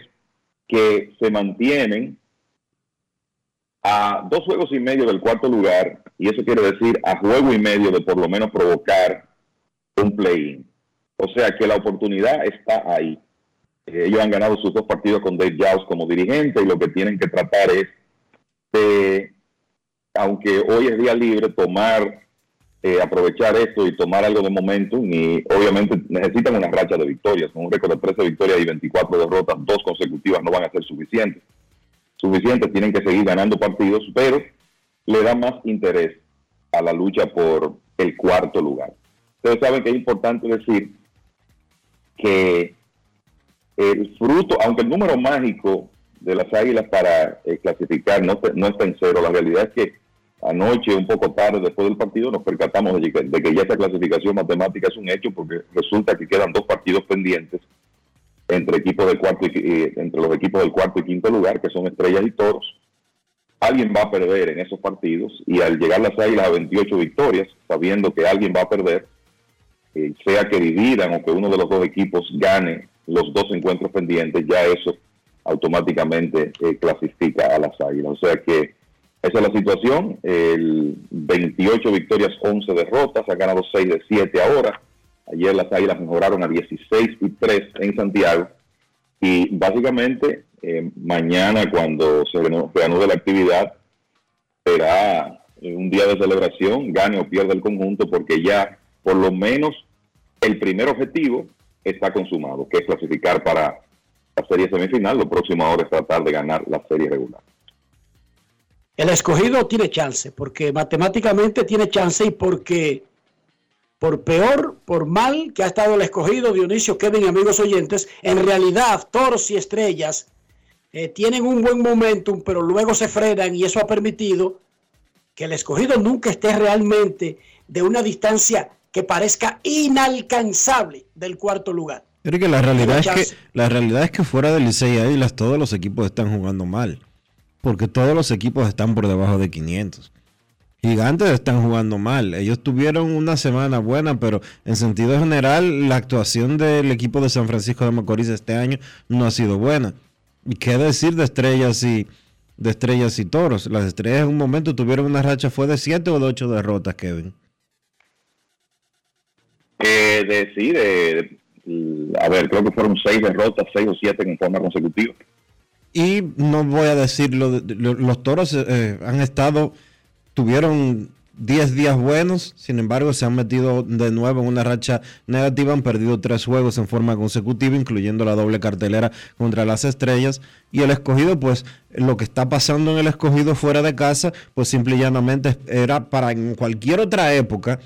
Speaker 50: que se mantienen a dos juegos y medio del cuarto lugar, y eso quiere decir a juego y medio de por lo menos provocar un play-in. O sea que la oportunidad está ahí. Eh, ellos han ganado sus dos partidos con Dave Jaws como dirigente y lo que tienen que tratar es de, aunque hoy es día libre, tomar, eh, aprovechar esto y tomar algo de momentum y obviamente necesitan una racha de victorias. Con un récord de 13 victorias y 24 derrotas, dos consecutivas no van a ser suficientes suficientes, tienen que seguir ganando partidos, pero le da más interés a la lucha por el cuarto lugar. Ustedes saben que es importante decir que el fruto, aunque el número mágico de las Águilas para eh, clasificar no, no está en cero. La realidad es que anoche, un poco tarde después del partido, nos percatamos de que, de que ya esa clasificación matemática es un hecho porque resulta que quedan dos partidos pendientes entre equipos del cuarto y, entre los equipos del cuarto y quinto lugar, que son Estrellas y Toros. Alguien va a perder en esos partidos y al llegar las Águilas a 28 victorias, sabiendo que alguien va a perder, eh, sea que dividan o que uno de los dos equipos gane los dos encuentros pendientes, ya eso automáticamente eh, clasifica a las Águilas. O sea que esa es la situación. El 28 victorias, 11 derrotas, ha ganado 6 de 7 ahora. Ayer las Águilas mejoraron a 16 y 3 en Santiago. Y básicamente eh, mañana cuando se reanude la actividad será un día de celebración, gane o pierda el conjunto, porque ya por lo menos el primer objetivo está consumado, que es clasificar para la serie semifinal. Lo próximo ahora es tratar de ganar la serie regular.
Speaker 4: El escogido tiene chance, porque matemáticamente tiene chance y porque por peor, por mal que ha estado el escogido, Dionisio, Kevin amigos oyentes, en realidad toros y estrellas eh, tienen un buen momentum, pero luego se frenan y eso ha permitido que el escogido nunca esté realmente de una distancia que parezca inalcanzable del cuarto lugar.
Speaker 1: Creo que la realidad es que la realidad es que fuera del Licey Águilas todos los equipos están jugando mal, porque todos los equipos están por debajo de 500. Gigantes están jugando mal. Ellos tuvieron una semana buena, pero en sentido general la actuación del equipo de San Francisco de Macorís este año no ha sido buena. ¿Y qué decir de estrellas y de estrellas y toros? Las estrellas en un momento tuvieron una racha, fue de 7 o de 8 derrotas, Kevin.
Speaker 50: Eh, decir, a ver, creo que fueron 6 derrotas, 6 o 7 en forma consecutiva.
Speaker 1: Y no voy a decirlo, los toros eh, han estado tuvieron 10 días buenos, sin embargo se han metido de nuevo en una racha negativa, han perdido tres juegos en forma consecutiva, incluyendo la doble cartelera contra las estrellas. Y el escogido, pues lo que está pasando en el escogido fuera de casa, pues simple y llanamente era para en cualquier otra época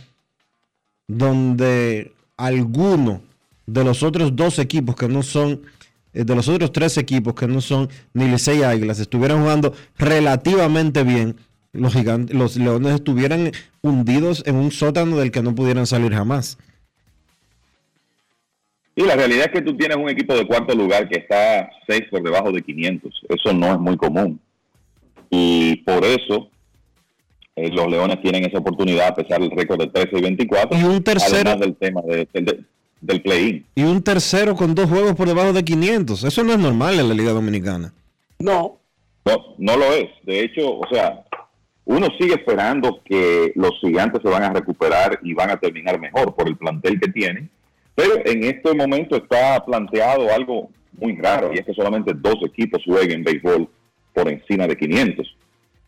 Speaker 1: donde alguno de los otros dos equipos que no son eh, de los otros tres equipos que no son ni Licey Águilas estuvieran jugando relativamente bien los, gigantes, los leones estuvieran hundidos en un sótano del que no pudieran salir jamás.
Speaker 50: Y la realidad es que tú tienes un equipo de cuarto lugar que está seis por debajo de 500. Eso no es muy común. Y por eso eh, los Leones tienen esa oportunidad a pesar del récord de 13 y 24.
Speaker 1: Y un tercero.
Speaker 50: Además del tema del play-in.
Speaker 1: Y un tercero con dos juegos por debajo de 500. Eso no es normal en la Liga Dominicana.
Speaker 4: No.
Speaker 50: No, no lo es. De hecho, o sea, uno sigue esperando que los gigantes se van a recuperar y van a terminar mejor por el plantel que tienen, pero en este momento está planteado algo muy raro y es que solamente dos equipos jueguen béisbol por encima de 500.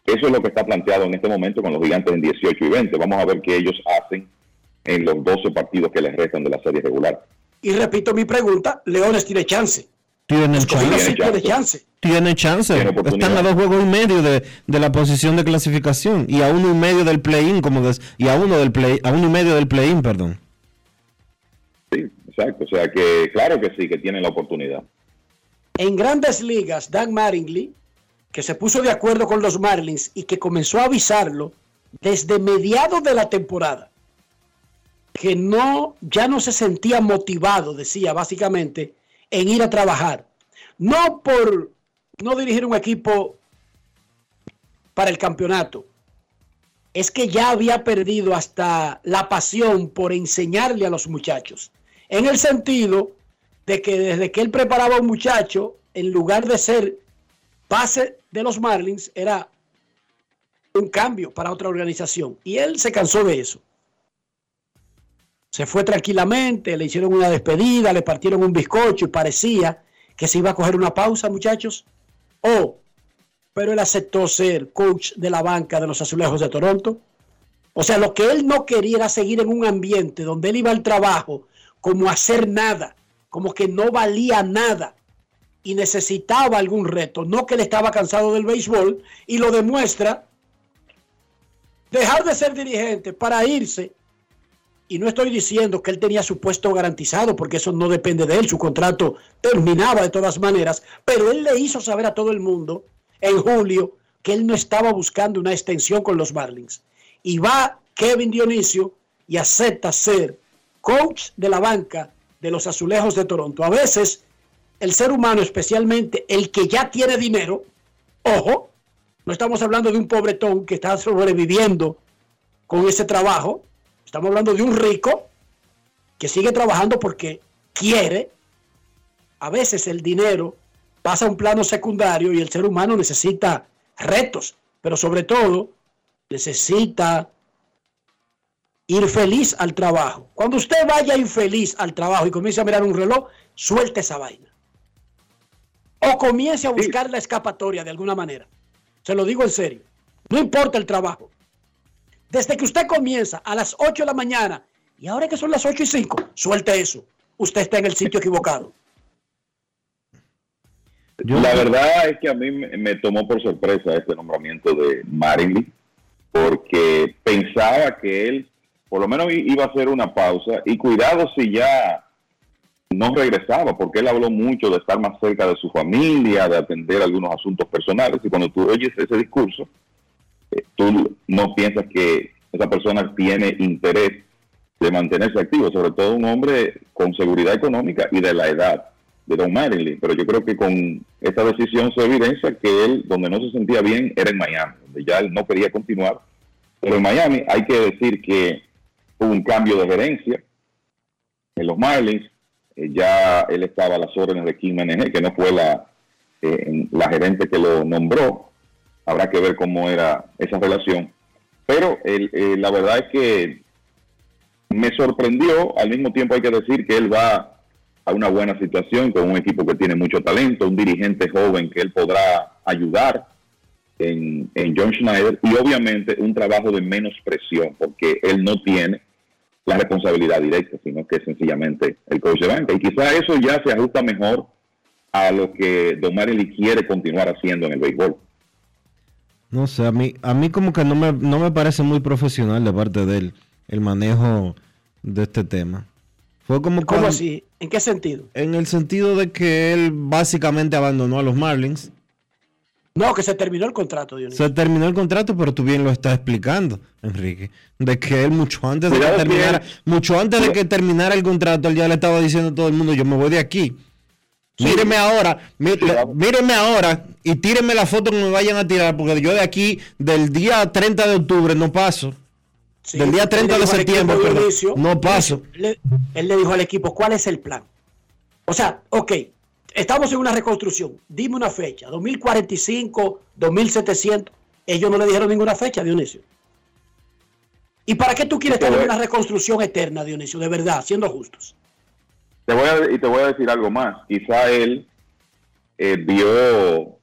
Speaker 50: Eso es lo que está planteado en este momento con los gigantes en 18 y 20. Vamos a ver qué ellos hacen en los 12 partidos que les restan de la serie regular.
Speaker 4: Y repito mi pregunta, Leones tiene chance.
Speaker 1: Tiene chance.
Speaker 4: Tiene chance.
Speaker 1: Chance. Están a dos juegos y medio de, la posición de clasificación y a uno y medio del play-in, como y a uno del play, a uno y medio del play-in, perdón.
Speaker 50: Sí, exacto. O sea que claro que sí, que tienen la oportunidad.
Speaker 4: En grandes ligas, Dan Maringley, que se puso de acuerdo con los Marlins y que comenzó a avisarlo desde mediados de la temporada, que no, ya no se sentía motivado, decía básicamente, en ir a trabajar. No por no dirigir un equipo para el campeonato. Es que ya había perdido hasta la pasión por enseñarle a los muchachos. En el sentido de que desde que él preparaba a un muchacho, en lugar de ser base de los Marlins, era un cambio para otra organización. Y él se cansó de eso. Se fue tranquilamente, le hicieron una despedida, le partieron un bizcocho y parecía que se iba a coger una pausa, muchachos. Oh, pero él aceptó ser coach de la banca de los Azulejos de Toronto. O sea, lo que él no quería era seguir en un ambiente donde él iba al trabajo como hacer nada, como que no valía nada y necesitaba algún reto. No que él estaba cansado del béisbol y lo demuestra dejar de ser dirigente para irse y no estoy diciendo que él tenía su puesto garantizado, porque eso no depende de él, su contrato terminaba de todas maneras, pero él le hizo saber a todo el mundo en julio que él no estaba buscando una extensión con los Marlins. Y va Kevin Dionisio y acepta ser coach de la banca de los Azulejos de Toronto. A veces el ser humano, especialmente el que ya tiene dinero, ojo, no estamos hablando de un pobretón que está sobreviviendo con ese trabajo, estamos hablando de un rico que sigue trabajando porque quiere. A veces el dinero pasa a un plano secundario y el ser humano necesita retos, pero sobre todo necesita ir feliz al trabajo. Cuando usted vaya infeliz al trabajo y comience a mirar un reloj, suelte esa vaina. O comience a buscar la escapatoria de alguna manera. Se lo digo en serio. No importa el trabajo. Desde que usted comienza a las 8 de la mañana y ahora que son las 8 y 5, suelte eso. Usted está en el sitio equivocado.
Speaker 50: La verdad es que a mí me, tomó por sorpresa este nombramiento de Marilyn, porque pensaba que él por lo menos iba a hacer una pausa y cuidado si ya no regresaba, porque él habló mucho de estar más cerca de su familia, de atender algunos asuntos personales, y cuando tú oyes ese discurso, tú no piensas que esa persona tiene interés de mantenerse activo, sobre todo un hombre con seguridad económica y de la edad de Don Marilyn. Pero yo creo que con esta decisión se evidencia que él, donde no se sentía bien, era en Miami, donde ya él no quería continuar. Pero en Miami hay que decir que hubo un cambio de gerencia en los Marlins. Eh, ya él estaba a las órdenes de Kim MNG, que no fue la, eh, la gerente que lo nombró. Habrá que ver cómo era esa relación. Pero el- eh, la verdad es que me sorprendió. Al mismo tiempo hay que decir que él va a una buena situación con un equipo que tiene mucho talento, un dirigente joven que él podrá ayudar en, en John Schneider y obviamente un trabajo de menos presión porque él no tiene la responsabilidad directa, sino que es sencillamente el coach de banca. Y quizá eso ya se ajusta mejor a lo que Don Marily quiere continuar haciendo en el béisbol.
Speaker 1: No sé, a mí, a mí como que no me, no me parece muy profesional de parte de él el manejo de este tema. Fue como
Speaker 4: ¿Cómo
Speaker 1: cuando-
Speaker 4: así? ¿En qué sentido?
Speaker 1: En el sentido de que él básicamente abandonó a los Marlins.
Speaker 4: No, que se terminó el contrato, Dionisio.
Speaker 1: Se terminó el contrato, pero tú bien lo estás explicando, Enrique, de que él mucho antes de que
Speaker 50: Cuidado que
Speaker 1: terminara,
Speaker 50: él-
Speaker 1: mucho antes de que terminara el contrato, él ya le estaba diciendo a todo el mundo, yo me voy de aquí. Míreme ahora, ahora y tírenme la foto que me vayan a tirar, porque yo de aquí, del día 30 de octubre, no paso.
Speaker 4: Sí,
Speaker 1: del día
Speaker 4: él
Speaker 1: 30
Speaker 4: le
Speaker 1: de septiembre, perdón, no paso.
Speaker 4: le- él le dijo al equipo, ¿cuál es el plan? O sea, ok, estamos en una reconstrucción. Dime una fecha, 2045, 2700. Ellos no le dijeron ninguna fecha, Dionisio. ¿Y para qué tú quieres
Speaker 50: Te
Speaker 4: tener una reconstrucción eterna, Dionisio? De verdad, siendo justos.
Speaker 50: Te voy a, y te voy a decir algo más. Quizá él eh, vio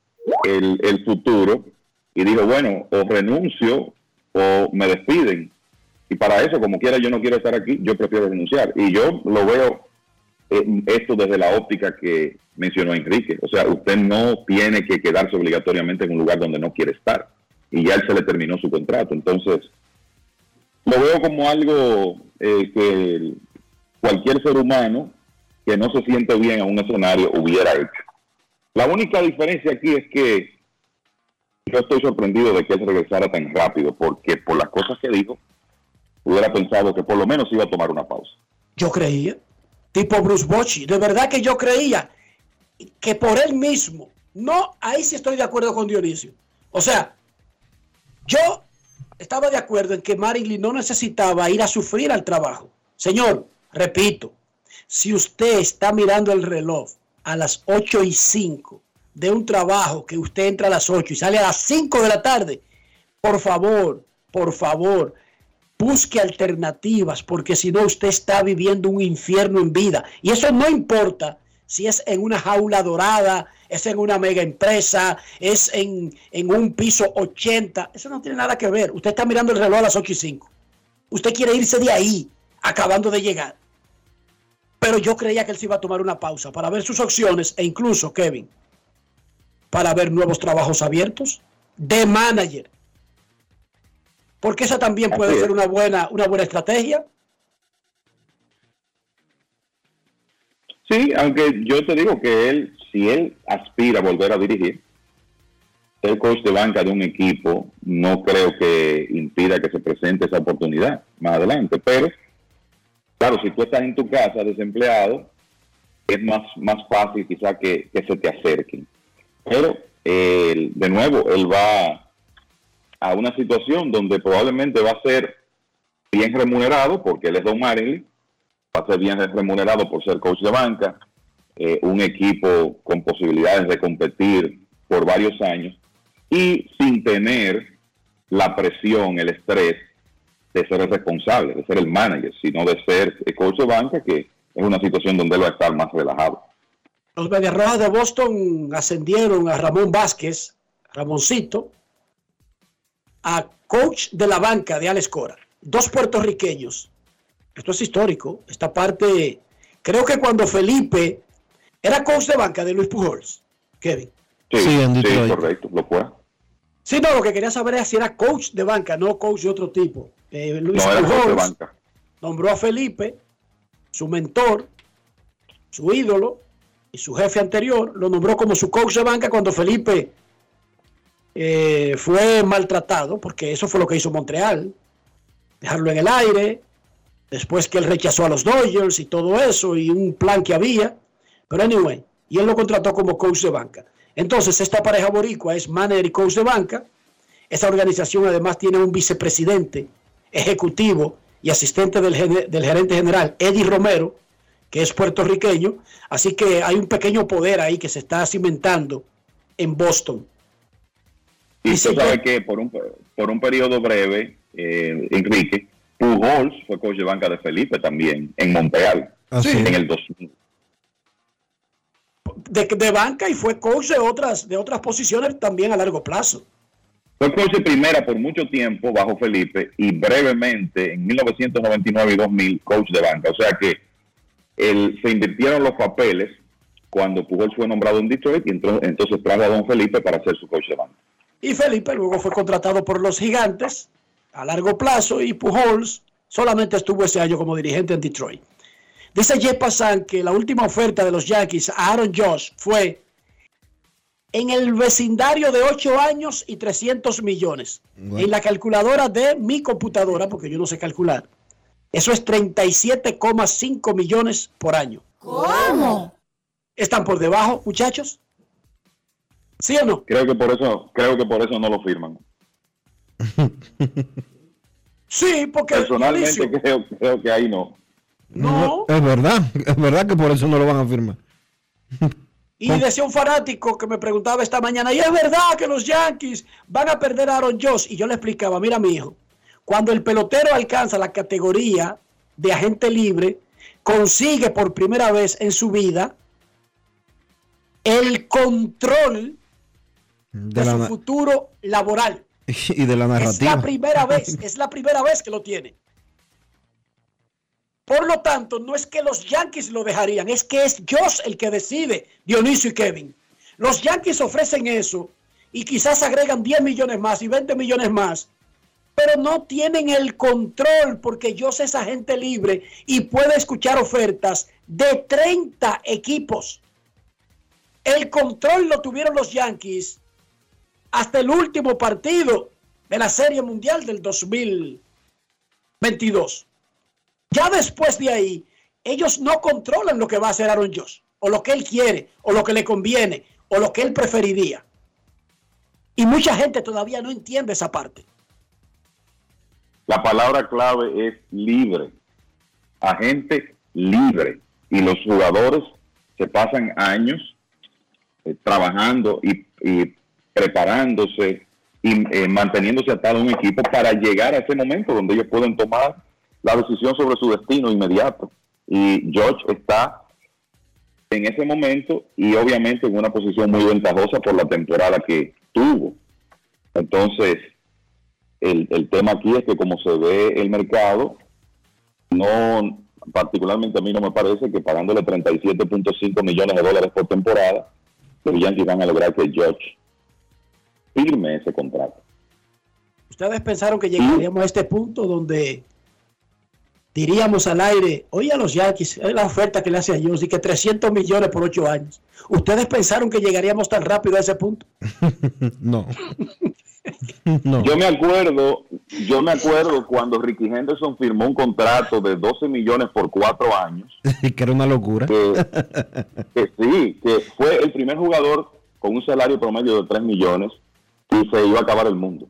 Speaker 50: el, el futuro y dijo, bueno, o renuncio o me despiden. Y para eso, como quiera, yo no quiero estar aquí, yo prefiero renunciar. Y yo lo veo eh, esto desde la óptica que mencionó Enrique. O sea, usted no tiene que quedarse obligatoriamente en un lugar donde no quiere estar. Y ya él se le terminó su contrato. Entonces, lo veo como algo eh, que cualquier ser humano que no se siente bien en un escenario hubiera hecho. La única diferencia aquí es que yo estoy sorprendido de que él regresara tan rápido, porque por las cosas que dijo, hubiera pensado que por lo menos iba a tomar una pausa.
Speaker 4: Yo creía, tipo Bruce Bochy, de verdad que yo creía que por él mismo, no, ahí sí estoy de acuerdo con Dionisio. O sea, yo estaba de acuerdo en que Marilyn no necesitaba ir a sufrir al trabajo. Señor, repito, si usted está mirando el reloj a las 8 y 5 de un trabajo que usted entra a las 8 y sale a las 5 de la tarde, por favor, por favor, busque alternativas, porque si no usted está viviendo un infierno en vida. Y eso no importa si es en una jaula dorada, es en una mega empresa, es en, en un piso 80. Eso no tiene nada que ver. Usted está mirando el reloj a las 8 y 5. Usted quiere irse de ahí, acabando de llegar. Pero yo creía que él se iba a tomar una pausa para ver sus opciones e incluso, Kevin, para ver nuevos trabajos abiertos de manager. Porque esa también puede ser una buena, una buena estrategia.
Speaker 50: Sí, aunque yo te digo que él, si él aspira a volver a dirigir, ser coach de banca de un equipo no creo que impida que se presente esa oportunidad más adelante, pero claro, si tú estás en tu casa desempleado, es más, más fácil quizá que, que se te acerquen. Pero, eh, de nuevo, él va a una situación donde probablemente va a ser bien remunerado, porque él es Don Marilyn, va a ser bien remunerado por ser coach de banca, eh, un equipo con posibilidades de competir por varios años y sin tener la presión, el estrés de ser el responsable, de ser el manager, sino de ser el coach de banca, que es una situación donde él va a estar más relajado.
Speaker 4: Los Mediarrojas de Boston ascendieron a Ramón Vázquez, Ramoncito, a coach de la banca de Alex Cora. Dos puertorriqueños. Esto es histórico. Esta parte, creo que cuando Felipe era coach de banca de Luis Pujols, Kevin.
Speaker 50: Sí, sí, correcto, lo fue.
Speaker 4: Sí, no, lo que quería saber es si era coach de banca, no coach de otro tipo. Eh, Luis
Speaker 50: No
Speaker 4: Pujols nombró a Felipe, su mentor, su ídolo y su jefe anterior, lo nombró como su coach de banca cuando Felipe eh, fue maltratado, porque eso fue lo que hizo Montreal, dejarlo en el aire, después que él rechazó a los Dodgers y todo eso, y un plan que había, pero anyway, y él lo contrató como coach de banca. Entonces, esta pareja boricua es manager y coach de banca. Esa organización además tiene un vicepresidente ejecutivo y asistente del, del gerente general, Eddie Romero, que es puertorriqueño. Así que hay un pequeño poder ahí que se está cimentando en Boston.
Speaker 50: Y tú sabes que por un, por un periodo breve, eh, Enrique, Pujols fue coach de banca de Felipe también, en Montreal,
Speaker 4: Ah, sí.
Speaker 50: en el 2000.
Speaker 4: De, de banca y fue coach de otras, de otras posiciones también a largo plazo.
Speaker 50: Fue coach de primera por mucho tiempo bajo Felipe y brevemente en 1999 y 2000 coach de banca. O sea que se invirtieron los papeles cuando Pujols fue nombrado en Detroit y entonces trajo a don Felipe para ser su coach de banca.
Speaker 4: Y Felipe luego fue contratado por los gigantes a largo plazo y Pujols solamente estuvo ese año como dirigente en Detroit. Dice Jeff Passan que la última oferta de los Yankees a Aaron Josh fue en el vecindario de 8 años y 300 millones. En la calculadora de mi computadora, porque yo no sé calcular, eso es 37,5 millones por año.
Speaker 51: ¿Cómo?
Speaker 4: ¿Están por debajo, muchachos? ¿Sí o no?
Speaker 50: Creo que por eso, creo que por eso no lo firman.
Speaker 4: Sí, porque
Speaker 50: Personalmente creo, creo que ahí no.
Speaker 4: No.
Speaker 1: Es verdad, es verdad que por eso no lo van a firmar.
Speaker 4: Y decía un fanático que me preguntaba esta mañana, y es verdad que los Yankees van a perder a Aaron Josh. Y yo le explicaba, mira mi hijo, cuando el pelotero alcanza la categoría de agente libre, consigue por primera vez en su vida el control
Speaker 1: De
Speaker 4: de
Speaker 1: la
Speaker 4: su futuro laboral.
Speaker 1: y de la
Speaker 4: Es
Speaker 1: narrativa.
Speaker 4: la primera vez, es la primera vez que lo tiene. Por lo tanto, no es que los Yankees lo dejarían, es que es Josh el que decide, Dionisio y Kevin. Los Yankees ofrecen eso y quizás agregan 10 millones más y 20 millones más, pero no tienen el control porque Josh es agente libre y puede escuchar ofertas de 30 equipos. El control lo tuvieron los Yankees hasta el último partido de la Serie Mundial del 2022. Ya después de ahí, ellos no controlan lo que va a hacer Aaron Josh, o lo que él quiere, o lo que le conviene, o lo que él preferiría. Y mucha gente todavía no entiende esa parte.
Speaker 50: La palabra clave es libre. Agente libre. Y los jugadores se pasan años eh, trabajando y, preparándose y eh, manteniéndose atado a un equipo para llegar a ese momento donde ellos pueden tomar la decisión sobre su destino inmediato. Y George está en ese momento y obviamente en una posición muy ventajosa por la temporada que tuvo. Entonces, el, el tema aquí es que como se ve el mercado, no, particularmente a mí no me parece que pagándole 37.5 millones de dólares por temporada, los Yankees van a lograr que George firme ese contrato.
Speaker 4: ¿Ustedes pensaron que llegaríamos a este punto donde diríamos al aire, oye a los Yankees, es la oferta que le hace a Jones y que 300 millones por 8 años. ¿Ustedes pensaron que llegaríamos tan rápido a ese punto?
Speaker 1: no.
Speaker 50: Yo me acuerdo, yo me acuerdo cuando Ricky Henderson firmó un contrato de 12 millones por 4 años.
Speaker 1: que era una locura.
Speaker 50: Que, que sí, que fue el primer jugador con un salario promedio de 3 millones y se iba a acabar el mundo.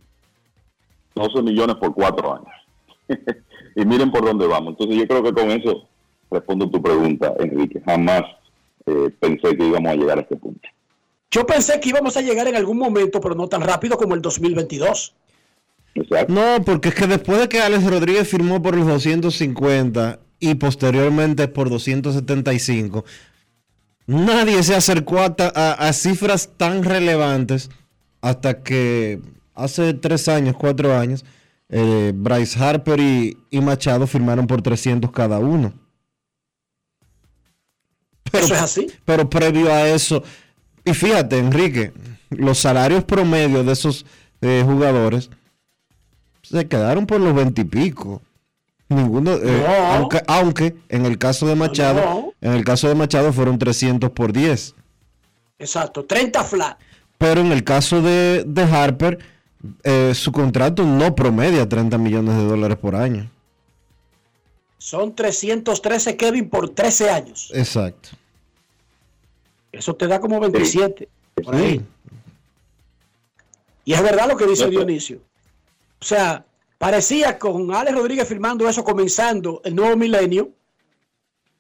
Speaker 50: 12 millones por 4 años. Y miren por dónde vamos. Entonces yo creo que con eso respondo tu pregunta, Enrique. Jamás eh, pensé que íbamos a llegar a este punto.
Speaker 4: Yo pensé que íbamos a llegar en algún momento, pero no tan rápido como el 2022.
Speaker 1: No, porque es que después de que Alex Rodríguez firmó por los 250 y posteriormente por 275, nadie se acercó a, a, a cifras tan relevantes hasta que hace tres años, cuatro años, eh, Bryce Harper y, y, Machado firmaron por 300 cada uno.
Speaker 4: Pero, ¿Eso es así?
Speaker 1: Pero previo a eso, y fíjate, Enrique, los salarios promedios de esos eh, jugadores se quedaron por los 20 y pico. Ninguno, eh, no. aunque, aunque, en el caso de Machado, no. en el caso de Machado fueron 300 por 10.
Speaker 4: Exacto, 30 flat.
Speaker 1: Pero en el caso de, de Harper, eh, su contrato no promedia 30 millones de dólares por año.
Speaker 4: Son 313 Kevin por 13 años.
Speaker 1: Exacto.
Speaker 4: Eso te da como 27. Sí. Por ahí. Y es verdad lo que dice Dionisio. O sea, parecía con Alex Rodríguez firmando eso comenzando el nuevo milenio.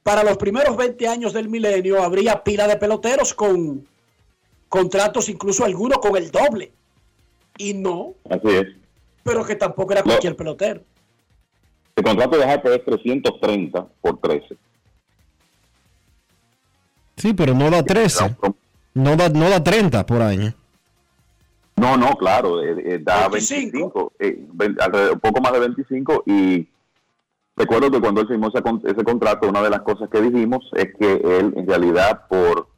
Speaker 4: Para los primeros 20 años del milenio habría pila de peloteros con contratos, incluso algunos con el doble. Y no.
Speaker 50: Así es.
Speaker 4: Pero que tampoco era cualquier no. pelotero.
Speaker 50: El contrato de Harper es 330 por 13.
Speaker 1: Sí, pero no da 13. No da, no da 30 por año.
Speaker 50: No, no, claro, eh, eh, da 25, 25 eh, un poco más de 25 y recuerdo que cuando él firmó ese, ese, contrato, una de las cosas que dijimos es que él en realidad por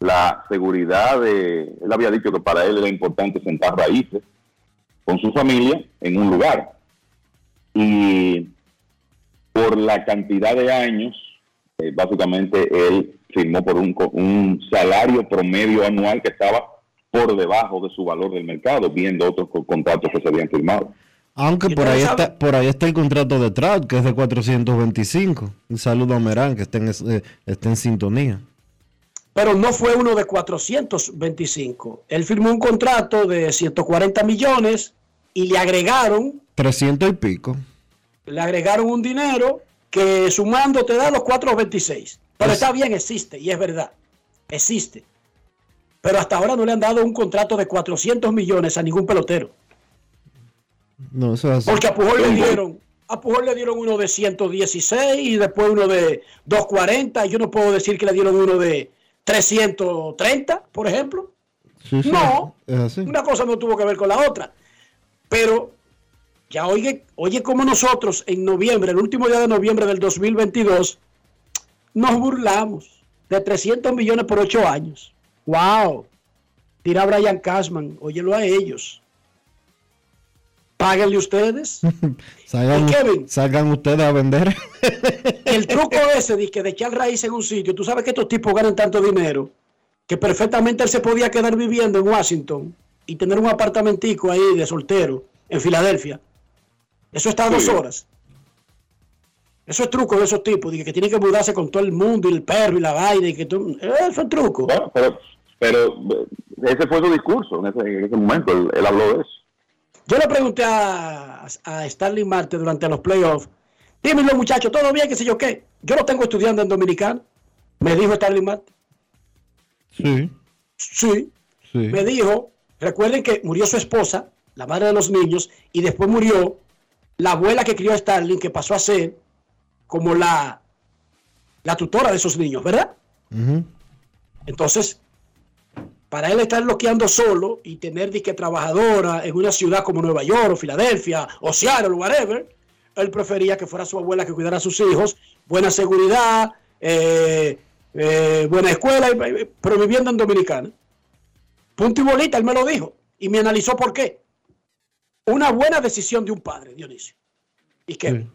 Speaker 50: la seguridad de, él había dicho que para él era importante sentar raíces con su familia en un lugar y por la cantidad de años, eh, básicamente él firmó por un, un salario promedio anual que estaba por debajo de su valor del mercado, viendo otros contratos que se habían firmado.
Speaker 1: Aunque por ahí, está, por ahí está el contrato de Trout, que es de 425. Un saludo a Merán, que está en, eh, está en sintonía.
Speaker 4: Pero no fue uno de 425. Él firmó un contrato de 140 millones y le agregaron...
Speaker 1: 300 y pico.
Speaker 4: Le agregaron un dinero que sumando te da los 426. Pero es... está bien, existe, y es verdad. Existe pero hasta ahora no le han dado un contrato de 400 millones a ningún pelotero.
Speaker 1: No, eso es así.
Speaker 4: Porque a Pujol le dieron, a Pujol le dieron uno de 116 y después uno de 240 y yo no puedo decir que le dieron uno de 330, por ejemplo.
Speaker 1: Sí, sí,
Speaker 4: no, una cosa no tuvo que ver con la otra. Pero ya oye, oye como nosotros en noviembre, el último día de noviembre del 2022, nos burlamos de 300 millones por 8 años. ¡Wow! Tira Brian Cashman, óyelo a ellos. Páguenle ustedes.
Speaker 1: salgan, Kevin, salgan ustedes a vender.
Speaker 4: el truco ese de que de echar raíz en un sitio, tú sabes que estos tipos ganan tanto dinero que perfectamente él se podía quedar viviendo en Washington y tener un apartamentico ahí de soltero en Filadelfia. Eso está a dos horas. Eso es truco de esos tipos, de que tienen que mudarse con todo el mundo y el perro y la vaina y que tú, eso es truco.
Speaker 50: Bueno, pero, pero, ese fue su discurso en ese, en ese momento, él, él, habló de eso.
Speaker 4: Yo le pregunté a, a Stanley Marte durante los playoffs, dímelo muchachos, todo bien, qué sé yo qué. Yo lo tengo estudiando en Dominicano, me dijo Stanley Marte.
Speaker 1: Sí.
Speaker 4: Sí. sí. Me dijo, recuerden que murió su esposa, la madre de los niños, y después murió la abuela que crió a Stanley, que pasó a ser como la, la tutora de esos niños, ¿verdad?
Speaker 1: Uh -huh.
Speaker 4: Entonces, para él estar bloqueando solo y tener disque trabajadora en una ciudad como Nueva York o Filadelfia o Seattle o whatever, él prefería que fuera su abuela que cuidara a sus hijos, buena seguridad, eh, eh, buena escuela, pero viviendo en Dominicana. Punto y bolita, él me lo dijo y me analizó por qué. Una buena decisión de un padre, Dionisio. ¿Y qué?
Speaker 1: Sí.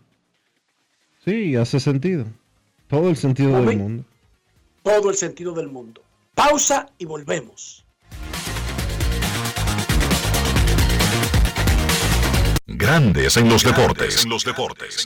Speaker 1: Sí, hace sentido. Todo el sentido del mundo.
Speaker 52: Todo el sentido del mundo. Pausa y volvemos.
Speaker 3: Grandes en los deportes. En los deportes.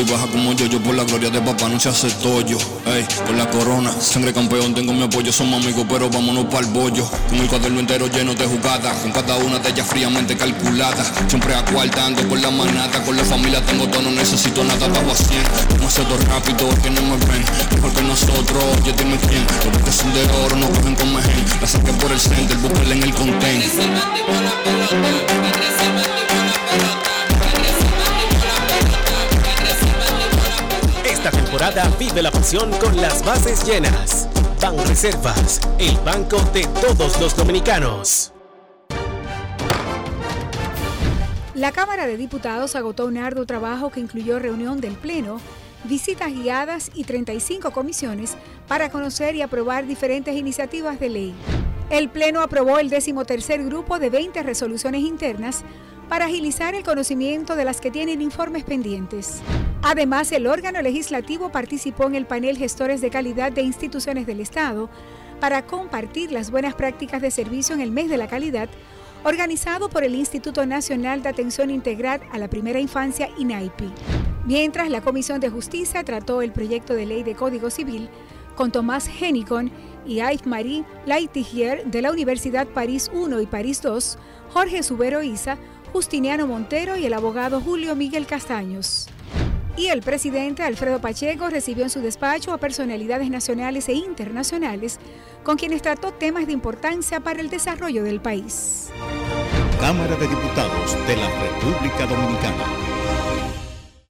Speaker 53: y baja como yo, yo por la gloria de papá no se hace tollo. Ey, por la corona, sangre campeón, tengo mi apoyo, somos amigos, pero vámonos para el bollo. Con el cuaderno entero lleno de jugadas, con cada una de ellas fríamente calculada. Siempre acuartando por la manata, con la familia tengo todo, no necesito nada, bajo a 100. No sé todo rápido, que no me ven, mejor que nosotros, oye dime quién. Los buques son de oro, no cogen con mejen. La saqué por el center, búsquela en el content.
Speaker 54: Vive la pasión con las bases llenas. Ban Reservas, el banco de todos los dominicanos.
Speaker 21: La Cámara de Diputados agotó un arduo trabajo que incluyó reunión del Pleno, visitas guiadas y 35 comisiones para conocer y aprobar diferentes iniciativas de ley. El Pleno aprobó el decimotercer grupo de 20 resoluciones internas para agilizar el conocimiento de las que tienen informes pendientes. Además, el órgano legislativo participó en el panel Gestores de Calidad de Instituciones del Estado para compartir las buenas prácticas de servicio en el mes de la calidad, organizado por el Instituto Nacional de Atención Integral a la Primera Infancia, INAIPI. Mientras la Comisión de Justicia trató el proyecto de ley de Código Civil con Tomás Henicon y Yves-Marie Laitigier de la Universidad París I y París II, Jorge Subero Isa, Justiniano Montero y el abogado Julio Miguel Castaños. Y el presidente Alfredo Pacheco recibió en su despacho a personalidades nacionales e internacionales con quienes trató temas de importancia para el desarrollo del país.
Speaker 45: Cámara de Diputados de la República Dominicana.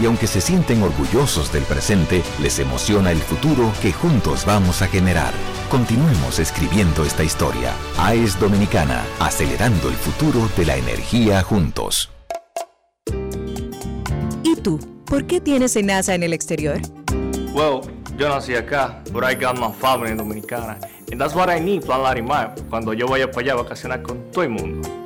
Speaker 30: Y aunque se sienten orgullosos del presente, les emociona el futuro que juntos vamos a generar. Continuemos escribiendo esta historia. AES Dominicana, acelerando el futuro de la energía juntos.
Speaker 23: ¿Y tú? ¿Por qué tienes enaza en el exterior?
Speaker 46: Well, yo nací acá, but I got my family dominicana. And that's what I need, Plan Larimar, cuando yo vaya para allá a vacacionar con todo el mundo.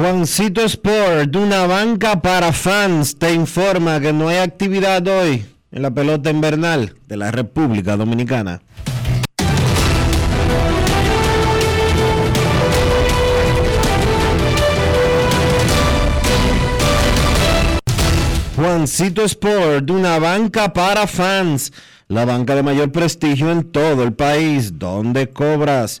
Speaker 1: Juancito Sport, una banca para fans, te informa que no hay actividad hoy en la pelota invernal de la República Dominicana. Juancito Sport, una banca para fans, la banca de mayor prestigio en todo el país, donde cobras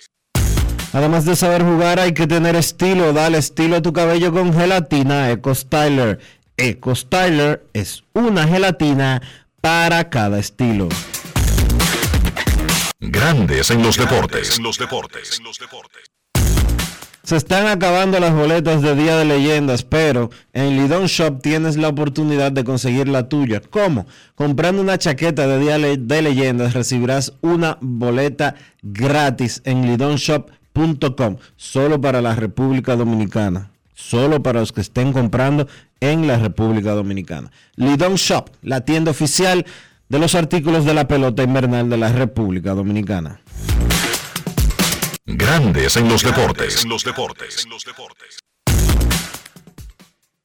Speaker 1: Además de saber jugar, hay que tener estilo. Dale estilo a tu cabello con gelatina Eco Styler. Eco Styler es una gelatina para cada estilo.
Speaker 3: Grandes en los deportes. los deportes.
Speaker 1: Se están acabando las boletas de Día de Leyendas, pero en Lidon Shop tienes la oportunidad de conseguir la tuya. ¿Cómo? Comprando una chaqueta de Día de Leyendas recibirás una boleta gratis en solo para la República Dominicana. Solo para los que estén comprando en la República Dominicana. Lidon Shop, la tienda oficial de los artículos de la pelota invernal de la República Dominicana.
Speaker 3: Grandes en los deportes. los deportes.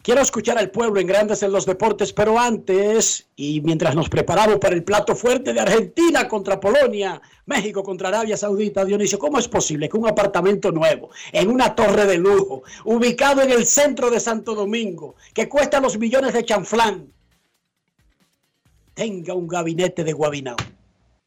Speaker 4: Quiero escuchar al pueblo en Grandes en los Deportes, pero antes, y mientras nos preparamos para el plato fuerte de Argentina contra Polonia, México contra Arabia Saudita, Dionisio, ¿cómo es posible que un apartamento nuevo, en una torre de lujo, ubicado en el centro de Santo Domingo, que cuesta los millones de chanflán, tenga un gabinete de Guabinao?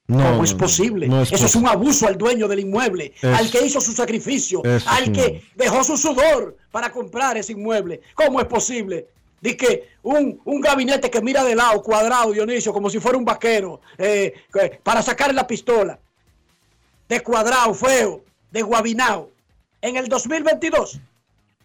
Speaker 4: ¿Cómo es posible? Eso es un abuso al dueño del inmueble, al que hizo su sacrificio, al que dejó su sudor para comprar ese inmueble. ¿Cómo es posible? Dice que un, gabinete que mira de lado, cuadrado, Dionisio, como si fuera un vaquero, eh, para sacar la pistola. De cuadrado, feo, de guabinao. En el 2022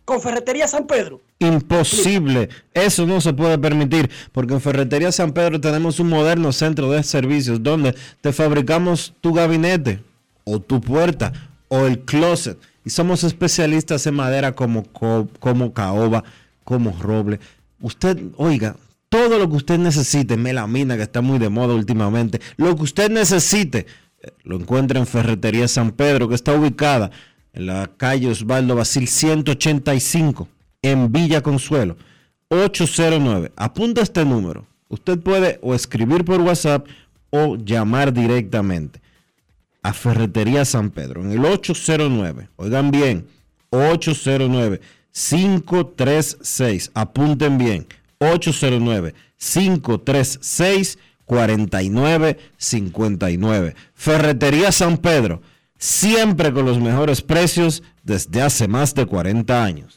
Speaker 4: con Ferretería San Pedro.
Speaker 1: Imposible, eso no se puede permitir, porque en Ferretería San Pedro tenemos un moderno centro de servicios donde te fabricamos tu gabinete o tu puerta o el closet. Y somos especialistas en madera como, como caoba, como roble. Usted, oiga, todo lo que usted necesite, melamina que está muy de moda últimamente, lo que usted necesite, eh, lo encuentra en Ferretería San Pedro, que está ubicada en la calle Osvaldo Basil 185, en Villa Consuelo, 809. Apunta este número. Usted puede escribir por WhatsApp o llamar directamente a Ferretería San Pedro en el 809. Oigan bien, 809 536. Apunten bien, 809 536 4959. Ferretería San Pedro siempre con los mejores precios desde hace más de 40 años.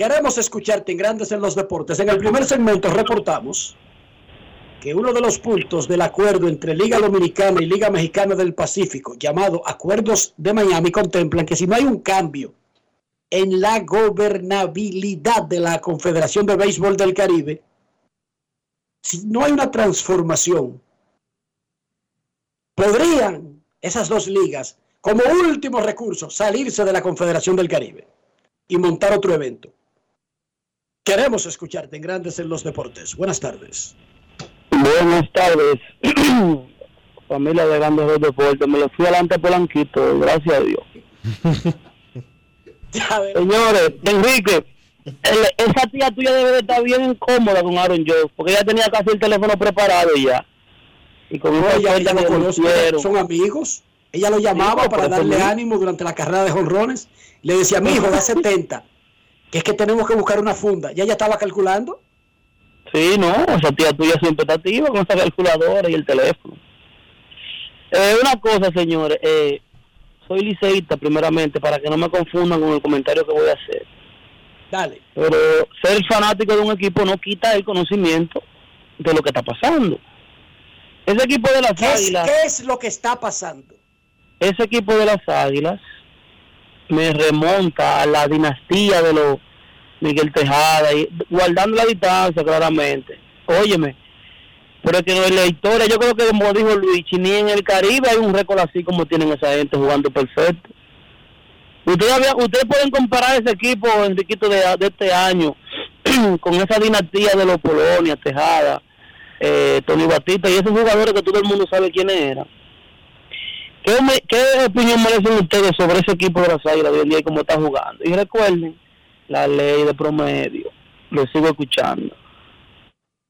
Speaker 4: Queremos escucharte en Grandes en los Deportes. En el primer segmento reportamos que uno de los puntos del acuerdo entre Liga Dominicana y Liga Mexicana del Pacífico, llamado Acuerdos de Miami, contemplan que si no hay un cambio en la gobernabilidad de la Confederación de Béisbol del Caribe, si no hay una transformación, podrían esas dos ligas, como último recurso, salirse de la Confederación del Caribe y montar otro evento. Queremos escucharte en Grandes en los Deportes. Buenas tardes.
Speaker 55: Buenas tardes, familia de Grandes los Deportes. Me lo fui adelante Polanquito, gracias a Dios. Señores, Enrique, el- esa tía tuya debe de estar bien incómoda con Aaron Jones, porque ella tenía casi el teléfono preparado ya. Y con
Speaker 4: No, ella, ella lo conoce, son amigos. Ella lo llamaba
Speaker 55: Sí,
Speaker 4: para darle ánimo durante la carrera de jonrones. Le decía, mi hijo, da 70, que es que tenemos que buscar una funda. Ya ella estaba calculando.
Speaker 55: Sí, no, esa tía tuya siempre está activa con esa calculadora y el teléfono. Eh, una cosa, señores, eh, soy liceísta primeramente, para que no me confundan con el comentario que voy a hacer.
Speaker 4: Dale.
Speaker 55: Pero ser fanático de un equipo no quita el conocimiento de lo que está pasando. Ese equipo de las
Speaker 4: ¿Qué es,
Speaker 55: Águilas,
Speaker 4: qué es lo que está pasando?
Speaker 55: ese equipo de las Águilas me remonta a la dinastía de los Miguel Tejada, y guardando la distancia claramente. Óyeme, pero es que en la historia, yo creo que como dijo Luis, ni en el Caribe hay un récord así como tienen esa gente jugando perfecto. Ustedes, ustedes pueden comparar ese equipo, Enriquito, de, de este año con esa dinastía de los Polonia, Tejada, eh, Tony Batista y esos jugadores que todo el mundo sabe quiénes eran. ¿Qué, me- ¿Qué opinión merecen ustedes sobre ese equipo de las Águilas hoy en día y cómo está jugando? Y recuerden la ley de promedio. Lo sigo escuchando.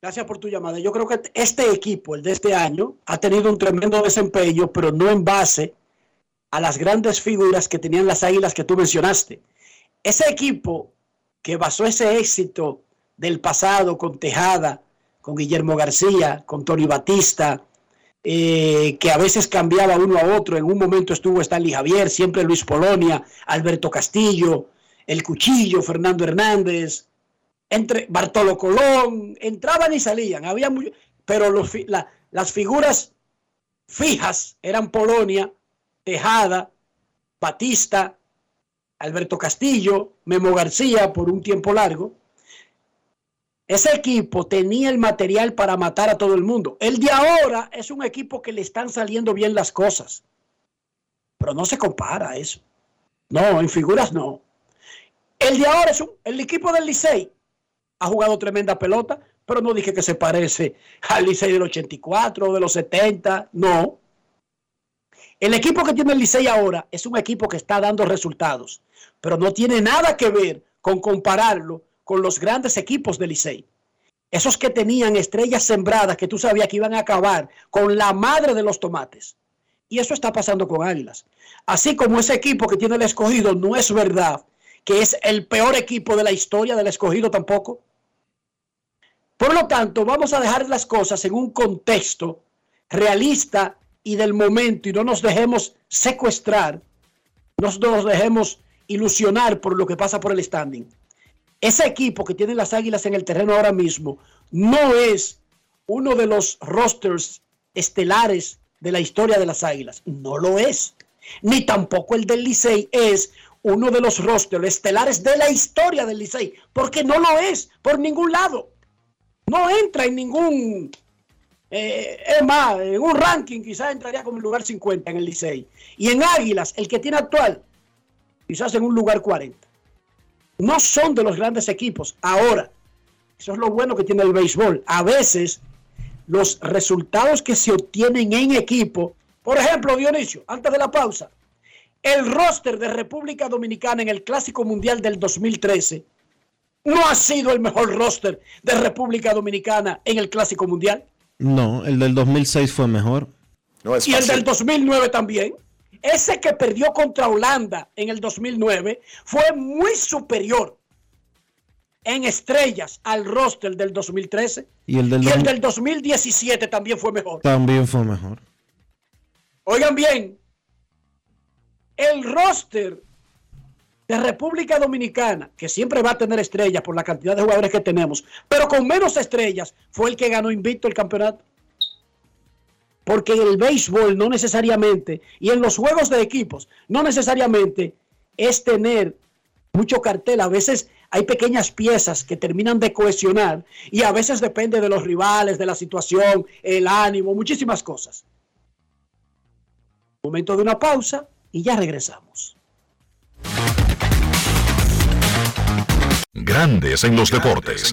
Speaker 4: Gracias por tu llamada. Yo creo que este equipo, el de este año, ha tenido un tremendo desempeño, pero no en base a las grandes figuras que tenían las águilas que tú mencionaste. Ese equipo que basó ese éxito del pasado con Tejada, con Guillermo García, con Tony Batista, eh, que a veces cambiaba uno a otro. En un momento estuvo Stanley Javier, siempre Luis Polonia, Alberto Castillo, El Cuchillo, Fernando Hernández, entre Bartolo Colón, entraban y salían, había muy- pero las figuras fijas eran Polonia, Tejada, Batista, Alberto Castillo, Memo García por un tiempo largo. Ese equipo tenía el material para matar a todo el mundo. El de ahora es un equipo que le están saliendo bien las cosas. Pero no se compara eso. No, en figuras no. El de ahora es un, el equipo del Licey. Ha jugado tremenda pelota, pero no dije que se parece al Licey del 84 o de los 70. No. El equipo que tiene el Licey ahora es un equipo que está dando resultados, pero no tiene nada que ver con compararlo con los grandes equipos del Licey. Esos que tenían estrellas sembradas que tú sabías que iban a acabar con la madre de los tomates. Y eso está pasando con Águilas. Así como ese equipo que tiene el escogido no es verdad que es el peor equipo de la historia del escogido tampoco. Por lo tanto, vamos a dejar las cosas en un contexto realista y del momento y no nos dejemos secuestrar, no nos dejemos ilusionar por lo que pasa por el standing. Ese equipo que tienen las águilas en el terreno ahora mismo no es uno de los rosters estelares de la historia de las águilas. No lo es. Ni tampoco el del Licey es uno de los rosters estelares de la historia del Licey. Porque no lo es por ningún lado. No entra en ningún... eh, es más, en un ranking quizás entraría como el lugar 50 en el Licey. Y en Águilas, el que tiene actual, quizás en un lugar 40 no son de los grandes equipos. Ahora, eso es lo bueno que tiene el béisbol. A veces los resultados que se obtienen en equipo, por ejemplo, Dionisio, antes de la pausa, el roster de República Dominicana en el Clásico Mundial del 2013 no ha sido el mejor roster de República Dominicana en el Clásico Mundial.
Speaker 1: No, el del 2006 fue mejor.
Speaker 4: y el del 2009 también. Ese que perdió contra Holanda en el 2009 fue muy superior en estrellas al roster del 2013.
Speaker 1: Y el del
Speaker 4: Y el
Speaker 1: 2000
Speaker 4: del 2017 también fue mejor.
Speaker 1: también fue mejor.
Speaker 4: Oigan bien, el roster de República Dominicana, que siempre va a tener estrellas por la cantidad de jugadores que tenemos, pero con menos estrellas, fue el que ganó invicto el campeonato. Porque en el béisbol no necesariamente, y en los juegos de equipos, no necesariamente es tener mucho cartel. A veces hay pequeñas piezas que terminan de cohesionar y a veces depende de los rivales, de la situación, el ánimo, muchísimas cosas. Momento de una pausa y ya regresamos.
Speaker 3: Grandes en los deportes.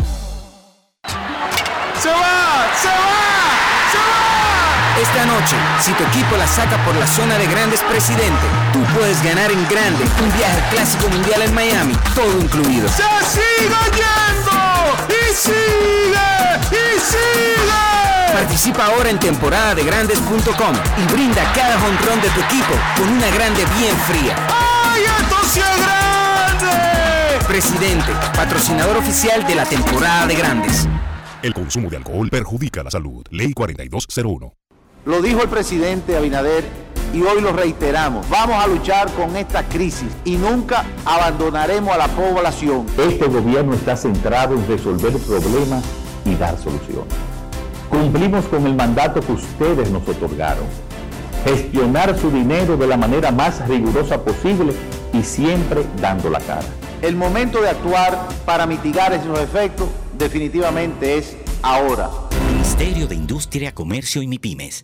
Speaker 56: ¡Se va! ¡Se va! ¡Se va!
Speaker 29: Esta noche, si tu equipo la saca por la zona de grandes presidente, tú puedes ganar en grande un viaje al clásico mundial en Miami, todo incluido.
Speaker 56: ¡Se sigue yendo! ¡Y sigue! ¡Y sigue!
Speaker 29: Participa ahora en temporada de grandes.com y brinda cada jonrón de tu equipo con una grande bien fría. Presidente, patrocinador oficial de la temporada de grandes.
Speaker 22: El consumo de alcohol perjudica la salud. Ley 4201.
Speaker 16: Lo dijo el presidente Abinader y hoy lo reiteramos. Vamos a luchar con esta crisis y nunca abandonaremos a la población.
Speaker 57: Este gobierno está centrado en resolver problemas y dar soluciones. Cumplimos con el mandato que ustedes nos otorgaron. Gestionar su dinero de la manera más rigurosa posible y siempre dando la cara.
Speaker 16: El momento de actuar para mitigar esos efectos definitivamente es ahora.
Speaker 45: Ministerio de Industria, Comercio y.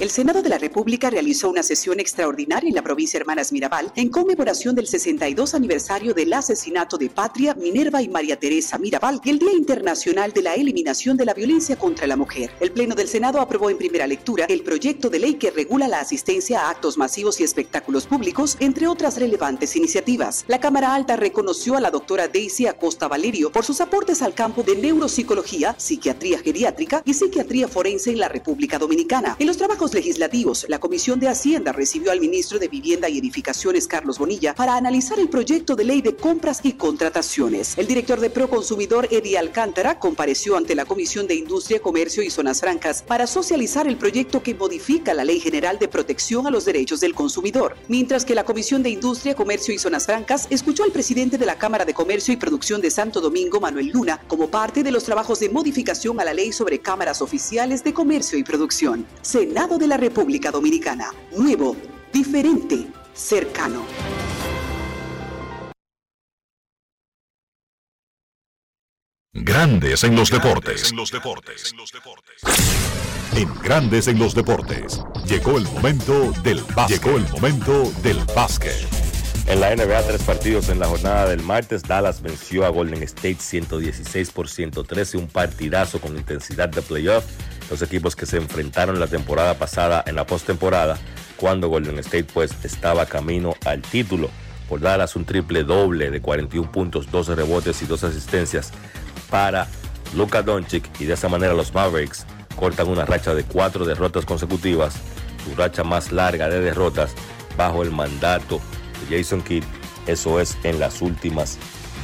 Speaker 58: El Senado de la República realizó una sesión extraordinaria en la provincia Hermanas Mirabal en conmemoración del 62 aniversario del asesinato de Patria, Minerva y María Teresa Mirabal y el Día Internacional de la Eliminación de la Violencia contra la Mujer. El Pleno del Senado aprobó en primera lectura el proyecto de ley que regula la asistencia a actos masivos y espectáculos públicos, entre otras relevantes iniciativas. La Cámara Alta reconoció a la doctora Daisy Acosta Valerio por sus aportes al campo de neuropsicología, psiquiatría geriátrica y psiquiatría forense en la República Dominicana. En los trabajos legislativos, la Comisión de Hacienda recibió al ministro de Vivienda y Edificaciones, Carlos Bonilla, para analizar el proyecto de ley de compras y contrataciones. El director de Proconsumidor, Eddie Alcántara, compareció ante la Comisión de Industria, Comercio y Zonas Francas para socializar el proyecto que modifica la Ley General de Protección a los Derechos del Consumidor. Mientras que la Comisión de Industria, Comercio y Zonas Francas escuchó al presidente de la Cámara de Comercio y Producción de Santo Domingo, Manuel Luna, como parte de los trabajos de modificación a la ley sobre cámaras oficiales de comercio y producción. Senado de la República Dominicana. Nuevo, diferente, cercano.
Speaker 3: Grandes en los deportes. En Grandes en los deportes. Llegó el momento del básquet. Llegó el momento del básquet.
Speaker 9: En la NBA, tres partidos en la jornada del martes. Dallas venció a Golden State 116 por 113, un partidazo con intensidad de playoff. Los equipos que se enfrentaron la temporada pasada en la postemporada, cuando Golden State pues estaba camino al título. Por Dallas un triple doble de 41 puntos, 12 rebotes y 2 asistencias para Luka Doncic y de esa manera los Mavericks cortan una racha de cuatro derrotas consecutivas, su racha más larga de derrotas bajo el mandato Jason Kidd. Eso es en las últimas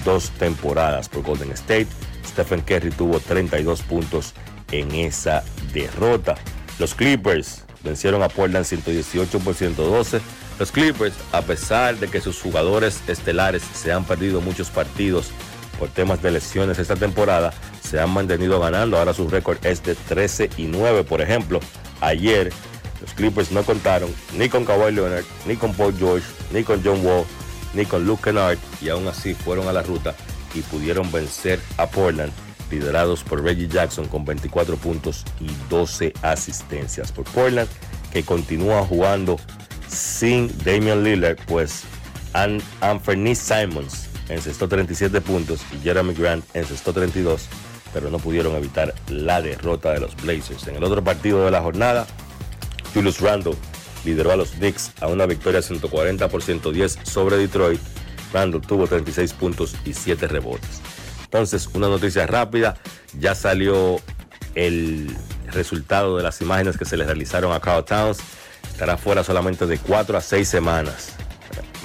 Speaker 9: dos temporadas por Golden State. Stephen Curry tuvo 32 puntos en esa derrota. Los Clippers vencieron a Portland 118 por 112. Los Clippers, a pesar de que sus jugadores estelares se han perdido muchos partidos por temas de lesiones esta temporada, se han mantenido ganando. Ahora su récord es de 13 y 9. Por ejemplo, ayer los Clippers no contaron ni con Kawhi Leonard, ni con Paul George, ni con John Wall, ni con Luke Kennard y aún así fueron a la ruta y pudieron vencer a Portland, liderados por Reggie Jackson con 24 puntos y 12 asistencias. Por Portland, que continúa jugando sin Damian Lillard, pues Anthony Simons encestó 37 puntos y Jeremy Grant encestó 32, pero no pudieron evitar la derrota de los Blazers. En el otro partido de la jornada, Julius Randle lideró a los Knicks a una victoria 140 por 110 sobre Detroit. Randle tuvo 36 puntos y 7 rebotes. Entonces, una noticia rápida, ya salió el resultado de las imágenes que se le realizaron a Carl Towns. Estará fuera solamente de 4 a 6 semanas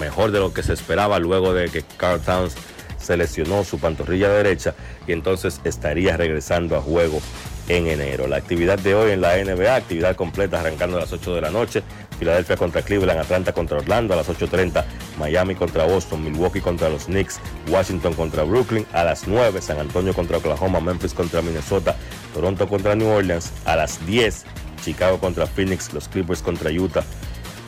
Speaker 9: mejor de lo que se esperaba luego de que Carl Towns se lesionó su pantorrilla derecha y entonces estaría regresando a juego en enero. La actividad de hoy en la NBA, actividad completa arrancando a las 8 de la noche, Filadelfia contra Cleveland, Atlanta contra Orlando a las 8.30, Miami contra Boston, Milwaukee contra los Knicks, Washington contra Brooklyn a las 9, San Antonio contra Oklahoma, Memphis contra Minnesota, Toronto contra New Orleans a las 10, Chicago contra Phoenix, los Clippers contra Utah,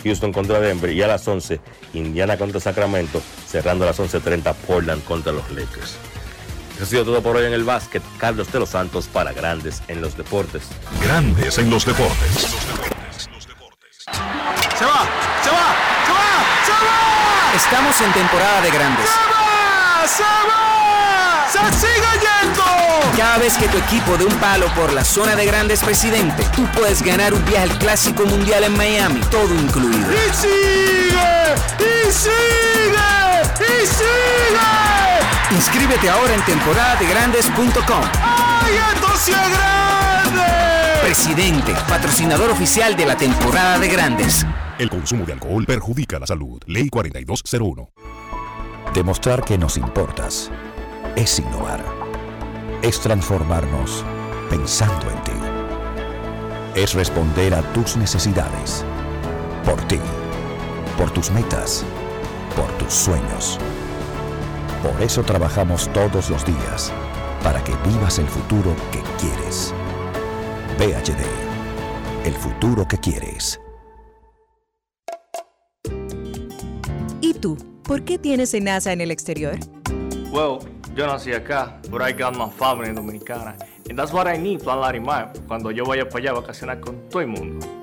Speaker 9: Houston contra Denver y a las 11 Indiana contra Sacramento, cerrando a las 11.30 Portland contra los Lakers. Eso ha sido todo por hoy en el básquet. Carlos de los Santos para Grandes en los Deportes.
Speaker 3: Grandes en los Deportes.
Speaker 59: Se va, se va, se va, se va.
Speaker 29: Estamos en temporada de Grandes.
Speaker 59: ¡Se va! ¡Se va! ¡Se sigue yendo!
Speaker 29: Cada vez que tu equipo dé un palo por la zona de Grandes Presidente, tú puedes ganar un viaje al Clásico Mundial en Miami, todo incluido.
Speaker 59: ¡Y sigue! ¡Y sigue! ¡Y sigue!
Speaker 29: Inscríbete ahora en temporadadegrandes.com.
Speaker 59: ¡Ay, esto sí es grande!
Speaker 29: Presidente, patrocinador oficial de la temporada de Grandes.
Speaker 22: El consumo de alcohol perjudica la salud. Ley 4201.
Speaker 45: Demostrar que nos importas es innovar. Es transformarnos pensando en ti. Es responder a tus necesidades. Por ti. Por tus metas. Por tus sueños. Por eso trabajamos todos los días. Para que vivas el futuro que quieres. VHD. El futuro que quieres.
Speaker 23: ¿Y tú? ¿Por qué tienes enaza en el exterior?
Speaker 46: Well, yo nací acá, but I got my family dominicana. And that's what I need, Plan Larimar, cuando yo vaya para allá a vacacionar con todo el mundo.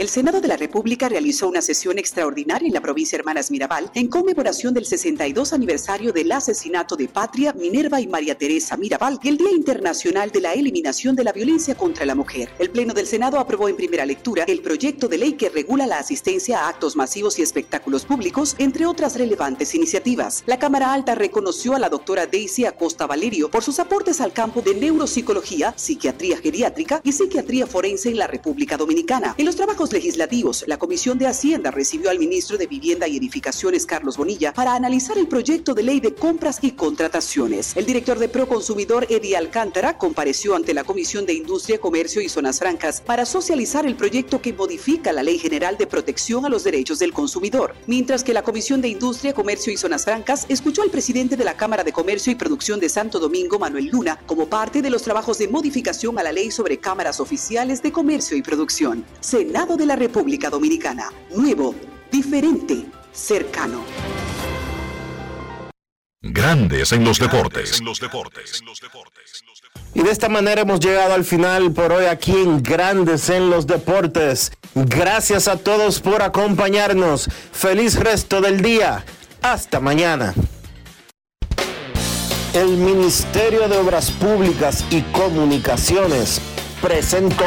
Speaker 58: El Senado de la República realizó una sesión extraordinaria en la provincia Hermanas Mirabal en conmemoración del 62 aniversario del asesinato de Patria, Minerva y María Teresa Mirabal y el Día Internacional de la Eliminación de la Violencia contra la Mujer. El Pleno del Senado aprobó en primera lectura el proyecto de ley que regula la asistencia a actos masivos y espectáculos públicos, entre otras relevantes iniciativas. La Cámara Alta reconoció a la doctora Daisy Acosta Valerio por sus aportes al campo de neuropsicología, psiquiatría geriátrica y psiquiatría forense en la República Dominicana. En los trabajos legislativos, la Comisión de Hacienda recibió al ministro de Vivienda y Edificaciones, Carlos Bonilla, para analizar el proyecto de ley de compras y contrataciones. El director de Proconsumidor, Eddie Alcántara, compareció ante la Comisión de Industria, Comercio y Zonas Francas para socializar el proyecto que modifica la Ley General de Protección a los Derechos del Consumidor. Mientras que la Comisión de Industria, Comercio y Zonas Francas escuchó al presidente de la Cámara de Comercio y Producción de Santo Domingo, Manuel Luna, como parte de los trabajos de modificación a la ley sobre cámaras oficiales de comercio y producción. Senado de la República Dominicana. Nuevo, diferente, cercano.
Speaker 3: Grandes en los deportes.
Speaker 60: Y de esta manera hemos llegado al final por hoy aquí en Grandes en los Deportes. Gracias a todos por acompañarnos. Feliz resto del día. Hasta mañana. El Ministerio de Obras Públicas y Comunicaciones presentó.